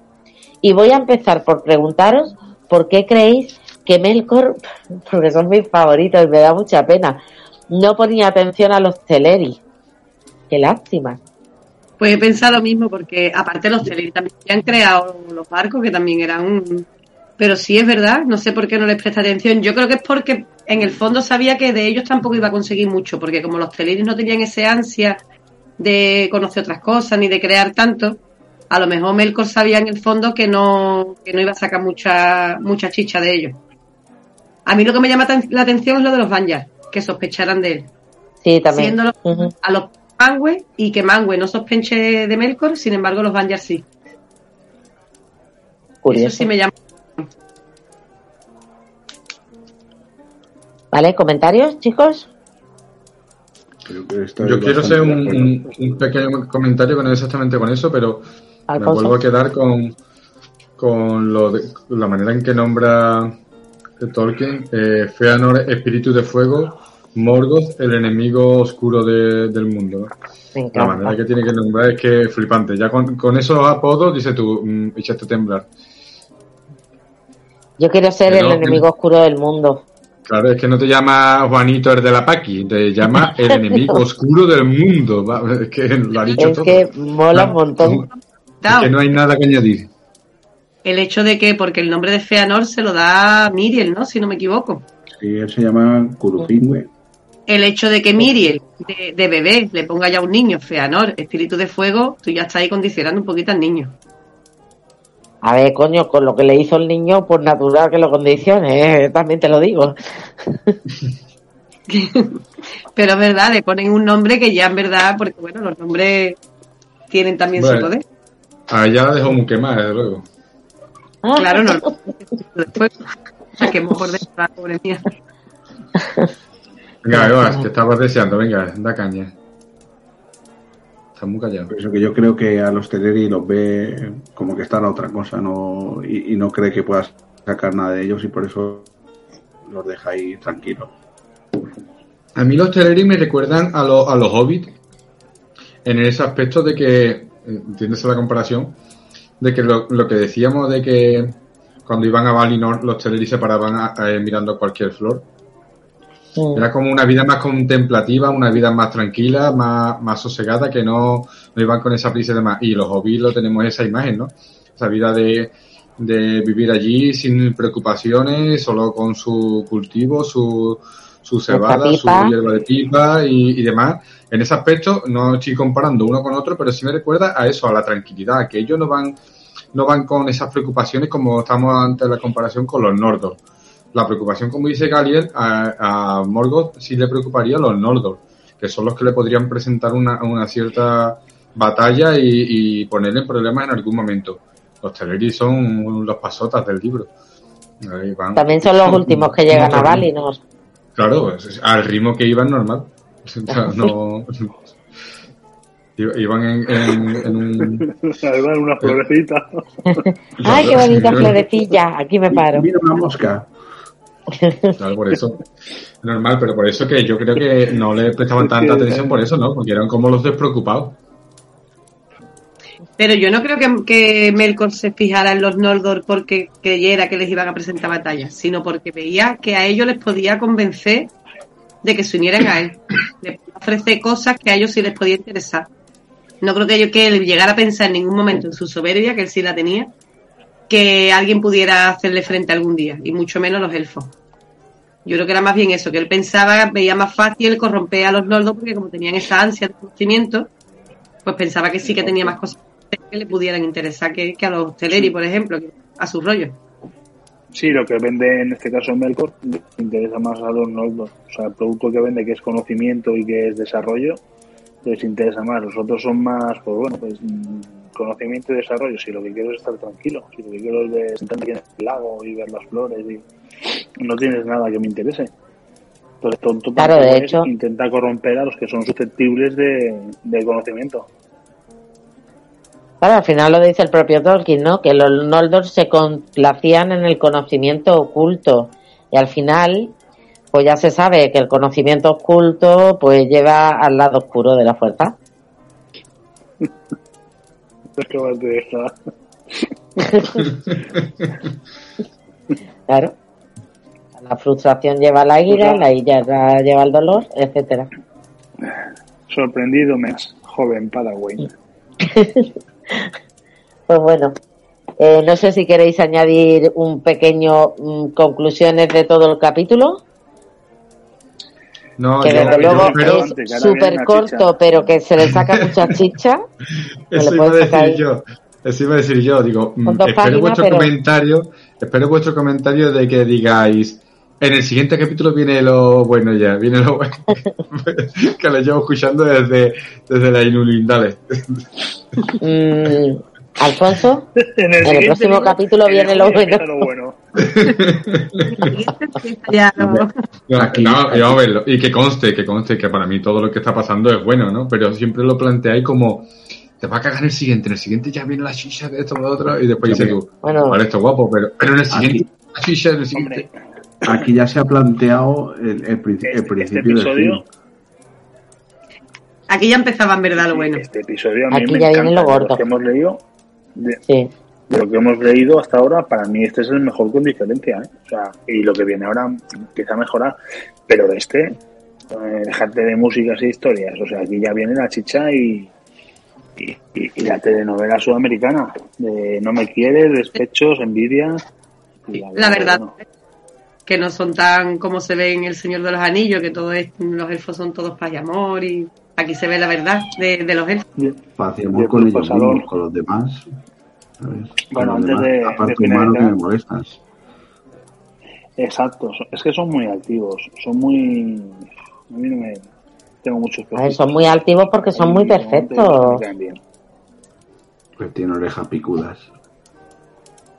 Y voy a empezar por preguntaros por qué creéis que Melkor, porque son mis favoritos y me da mucha pena, no ponía atención a los Teleri. Qué lástima. Pues he pensado lo mismo, porque aparte los Teleri también han creado los barcos, que también eran un... Pero sí es verdad, no sé por qué no les presta atención. Yo creo que es porque en el fondo sabía que de ellos tampoco iba a conseguir mucho, porque como los Teleri no tenían ese ansia de conocer otras cosas ni de crear tanto, a lo mejor Melkor sabía en el fondo que no, que no iba a sacar mucha, mucha chicha de ellos. A mí lo que me llama la atención es lo de los Banyar, que sospecharan de él. Sí, también. Siendo a los Mangue y que Mangue no sospeche de Melkor, sin embargo los Banyar sí. Curioso. Eso sí me llama. ¿Vale? ¿Comentarios, chicos? Yo quiero hacer un, un- un pequeño comentario que no es exactamente con eso, pero me vuelvo a quedar con, con lo de, la manera en que nombra Tolkien eh, Feanor, espíritu de fuego, Morgoth, el enemigo oscuro de- del mundo. La manera que tiene que nombrar es que es flipante. Ya con, con esos apodos, dice tú, mm, echaste a temblar. Yo quiero ser Pero- el enemigo oscuro del mundo. Claro, es que no te llama Juanito el de la Paqui, te llama el enemigo oscuro del mundo. Es que lo ha dicho Es todo. que mola un montón. es que no hay nada que añadir. El hecho de que, porque el nombre de Feanor se lo da Miriel, ¿no? Si no me equivoco. Sí, él se llama Curupingüe. El hecho de que Miriel, de, de bebé, le ponga ya a un niño Feanor, espíritu de fuego, tú ya estás ahí condicionando un poquito al niño. A ver, coño, con lo que le hizo el niño, pues natural que lo condicione, ¿eh? también te lo digo. Pero es verdad, le ponen un nombre que ya en verdad, porque bueno, los nombres tienen también su poder. A ella la dejó muy quemada, desde luego. Claro, no. Después, a que mejor de la pobre mía. Venga, Evas, que estabas deseando, venga, da caña. Muy. Por eso que yo creo que a los Teleri los ve como que están a otra cosa no y, y no cree que puedas sacar nada de ellos y por eso los deja ahí tranquilos. A mí los Teleri me recuerdan a, los a los Hobbits en ese aspecto de que, entiendes la comparación, de que lo, lo que decíamos de que cuando iban a Valinor los Teleri se paraban a- a- mirando cualquier flor. Era como una vida más contemplativa, una vida más tranquila, más, más sosegada, que no, no iban con esa prisa y demás. Y los hobbies lo tenemos esa imagen, ¿no? Esa vida de, de vivir allí sin preocupaciones, solo con su cultivo, su, su cebada, su hierba de pipa y, y demás. En ese aspecto, no estoy comparando uno con otro, pero sí me recuerda a eso, a la tranquilidad, que ellos no van, no van con esas preocupaciones como estamos ante la comparación con los Nordos. La preocupación, como dice Galiel, a, a Morgoth sí le preocuparía a los Noldor, que son los que le podrían presentar una, una cierta batalla y, y ponerle en problemas en algún momento. Los Teleri son los pasotas del libro. Ahí van. También son los últimos que llegan a. Valinor. Claro, al ritmo que iban normal. O sea, no, i- iban en, en- en un... Además, una florecita. Ay, qué bonita florecilla. Aquí me paro. Mira una mosca. Claro, por eso. Normal, pero por eso que yo creo que no le prestaban tanta atención por eso, ¿no? Porque eran como los despreocupados. Pero yo no creo que, que Melkor se fijara en los Noldor porque creyera que les iban a presentar batallas, sino porque veía que a ellos les podía convencer de que se unieran a él. Les ofrece cosas que a ellos sí les podía interesar. No creo que, yo, que él llegara a pensar en ningún momento en su soberbia, que él sí la tenía, que alguien pudiera hacerle frente algún día, y mucho menos los elfos. Yo creo que era más bien eso, que él pensaba, veía más fácil corromper a los Noldor porque como tenían esa ansia de conocimiento, pues pensaba que sí que tenía más cosas que le pudieran interesar que, que a los Teleri, por ejemplo, que a su rollo. Sí, lo que vende en este caso Melkor le interesa más a los Noldor. O sea, el producto que vende, que es conocimiento y que es desarrollo, les interesa más. Los otros son más, pues bueno, pues mm, conocimiento y desarrollo. Si lo que quiero es estar tranquilo, si lo que quiero es de sentarme aquí en el lago y ver las flores y no tienes nada que me interese. Entonces, tonto Claro, de hecho. intenta corromper a los que son susceptibles de, de conocimiento. Claro, al final lo dice el propio Tolkien, ¿no? Que los Noldor se complacían en el conocimiento oculto. Y al final, pues ya se sabe que el conocimiento oculto pues lleva al lado oscuro de la fuerza. Acabas de dejar. Claro. La frustración lleva a la ira, la ira lleva al dolor, etcétera. Sorprendido me has, joven Padawan. Pues bueno, eh, no sé si queréis añadir un pequeño mm, conclusiones de todo el capítulo, No, que desde luego es súper corto, pero que se le saca mucha chicha. Eso iba a decir yo. Eso iba a decir yo. Digo, mm, espero páginas, vuestro pero- comentario. Espero vuestro comentario de que digáis. En el siguiente capítulo viene lo bueno ya. Viene lo bueno. que lo llevo escuchando desde, desde la Inulindale. Mm, Alfonso, En en el, próximo libro, capítulo en viene el lo bueno. Lo no. Y vamos a verlo. Y que conste, que conste que para mí todo lo que está pasando es bueno, ¿no? Pero siempre lo planteáis como. Te va a cagar en el siguiente. En el siguiente ya viene la chicha de esto, de otro. Y después dices tú. Bueno. Vale, esto es guapo, pero, pero en el siguiente. La chicha en el siguiente. Aquí ya se ha planteado el, el princi- el Este, principio del episodio, fin. Aquí ya empezaba en verdad lo bueno. este episodio a mí Aquí me ya viene encanta. lo de gordo. Lo que hemos leído, de, Sí. De lo que hemos leído hasta ahora, para mí este es el mejor con diferencia. ¿eh? O sea, y lo que viene ahora empieza a mejorar. Pero este, eh, dejarte de músicas e historias. O sea, aquí ya viene la chicha y, y, y- y la telenovela sudamericana. De no me quieres, despechos, envidia. Y La verdad, que no son tan como se ve en El Señor de los Anillos, que todo es, los elfos son todos paz y amor, y aquí se ve la verdad de, de los elfos. Paz y amor con ellos mismos, con los demás. Bueno, antes demás, de- aparte de humanos me molestas. Exacto, es que son muy activos, son muy... A mí no me... Tengo muchos ver, son muy altivos porque son muy perfectos. Pues tiene orejas picudas.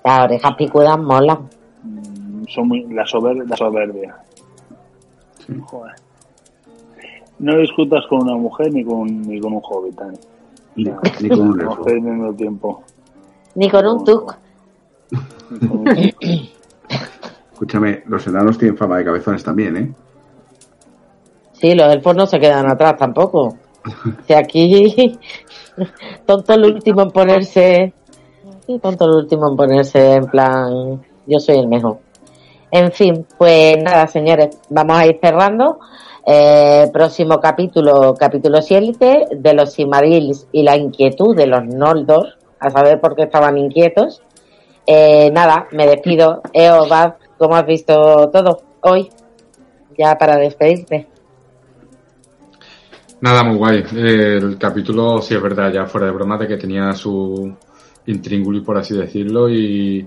Las orejas picudas molan. Mm, Son muy... La, sober- la soberbia. Joder. No discutas con una mujer ni con, ni con un hobbit, Dani. Ni, ni con un No elfo. tiempo. Ni con un tuk. Escúchame, los enanos tienen fama de cabezones también, ¿eh? Sí, los elfos no se quedan atrás tampoco. Si aquí, tonto el último en ponerse Y tonto el último en ponerse en plan, yo soy el mejor. En fin, pues nada, señores, vamos a ir cerrando. Eh, próximo capítulo, capítulo 7 de los Simarils y la inquietud de los Noldor, a saber por qué estaban inquietos. Eh, nada, me despido. Eo, Bad, ¿cómo has visto todo hoy? Ya para despedirte. Nada, muy guay. El capítulo, sí es verdad, ya fuera de broma, de que tenía su intríngulis, por así decirlo, y,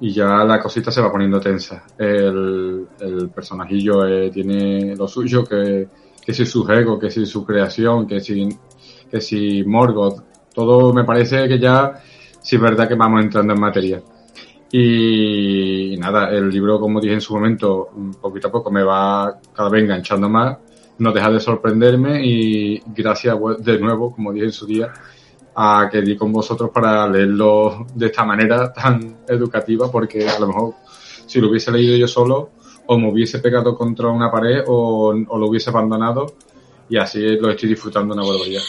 y ya la cosita se va poniendo tensa. El, el personajillo eh, tiene lo suyo, que, que si su ego, que si su creación, que si, que si Morgoth, todo me parece que ya sí es verdad que vamos entrando en materia. Y, y nada, el libro, como dije en su momento, poquito a poco me va cada vez enganchando más, no deja de sorprenderme y gracias de nuevo, como dije en su día, a que di con vosotros para leerlo de esta manera tan educativa, porque a lo mejor si lo hubiese leído yo solo, o me hubiese pegado contra una pared o, o lo hubiese abandonado y así lo estoy disfrutando una barbaridad.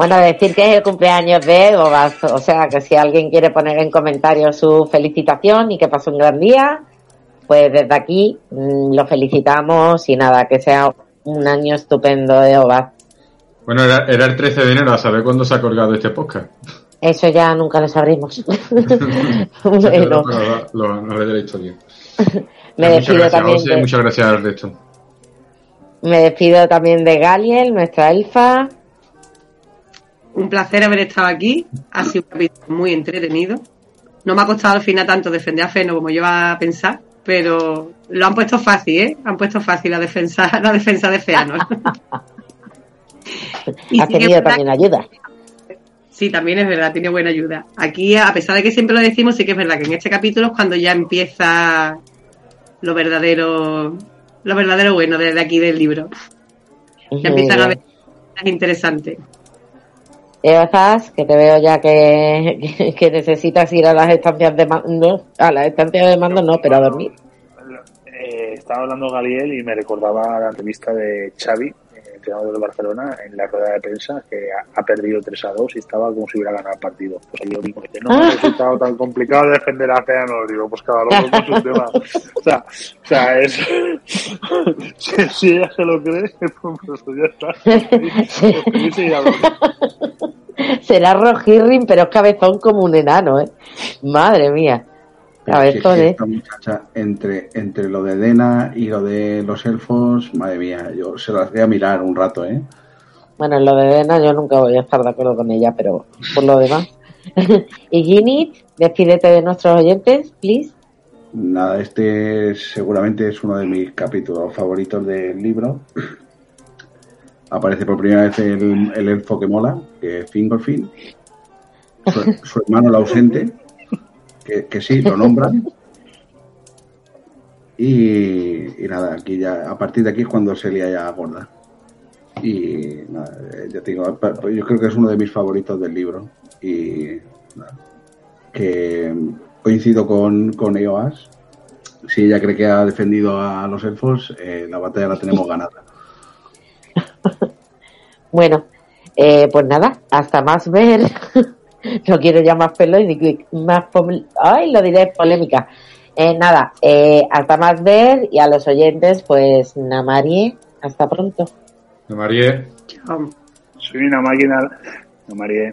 Bueno, decir que es el cumpleaños de Bobas, o sea que si alguien quiere poner en comentarios su felicitación y que pase un gran día, pues desde aquí mm, lo felicitamos y nada, que sea un año estupendo de Obas. Bueno, era, era el 13 de enero, a saber cuándo se ha colgado este podcast. Eso ya nunca lo sabremos. bueno. lo, lo, lo de la historia. Me muchas despido gracias, también José, de, muchas gracias al resto. me despido también de Galiel, nuestra elfa. Un placer haber estado aquí. Ha sido un capítulo muy entretenido. No me ha costado al final tanto defender a Feno como yo iba a pensar, pero lo han puesto fácil, ¿eh? Han puesto fácil la defensa, la defensa de Feanor. Y ha tenido verdad también ayuda. Sí, también es verdad, tiene buena ayuda. Aquí, a pesar de que siempre lo decimos, sí que es verdad que en este capítulo es cuando ya empieza lo verdadero, lo verdadero bueno de, de aquí del libro. Ya empiezan a ver cosas interesantes. Eozas, que te veo ya que, que, que necesitas ir a las estancias de mando, a las estancias de mando no, pero a dormir. Eh, estaba hablando Galiel y me recordaba la entrevista de Xavi, entrenador de Barcelona, en la rueda de prensa, que ha, ha perdido 3 a 2 y estaba como si hubiera ganado el partido. Pues ahí yo digo que no me ha resultado tan complicado defender a Feanor. Digo, pues cada loco con su tema. O sea, o sea es... si, si ella se lo cree, pues ya está. Será Rojirrin, pero es cabezón como un enano, ¿eh? Madre mía. Es que Cabezón, esta muchacha, entre, entre lo de Dena y lo de los elfos, madre mía, yo se las voy a mirar un rato, ¿eh? Bueno, en lo de Dena yo nunca voy a estar de acuerdo con ella, pero por lo demás. y Ginny, despídete de nuestros oyentes, please. Nada, este es- seguramente es uno de mis capítulos favoritos del libro. Aparece por primera vez el, el elfo que mola, que es Fingolfin. Su, su hermano el ausente, que, sí, lo nombran. Y, nada, aquí ya, a partir de aquí es cuando se lía ya gorda. Y nada, eh, ya te digo, yo creo que es uno de mis favoritos del libro. Y nada, que coincido con, con Eoas. Si ella cree que ha defendido a los elfos, eh, la batalla la tenemos ganada. Bueno, eh, pues nada, hasta más ver. no quiero ya más pelo y más ay, lo diré polémica. Eh, nada, eh, hasta más ver y a los oyentes, pues Namarie, hasta pronto. Chao. Soy una máquina. No, María.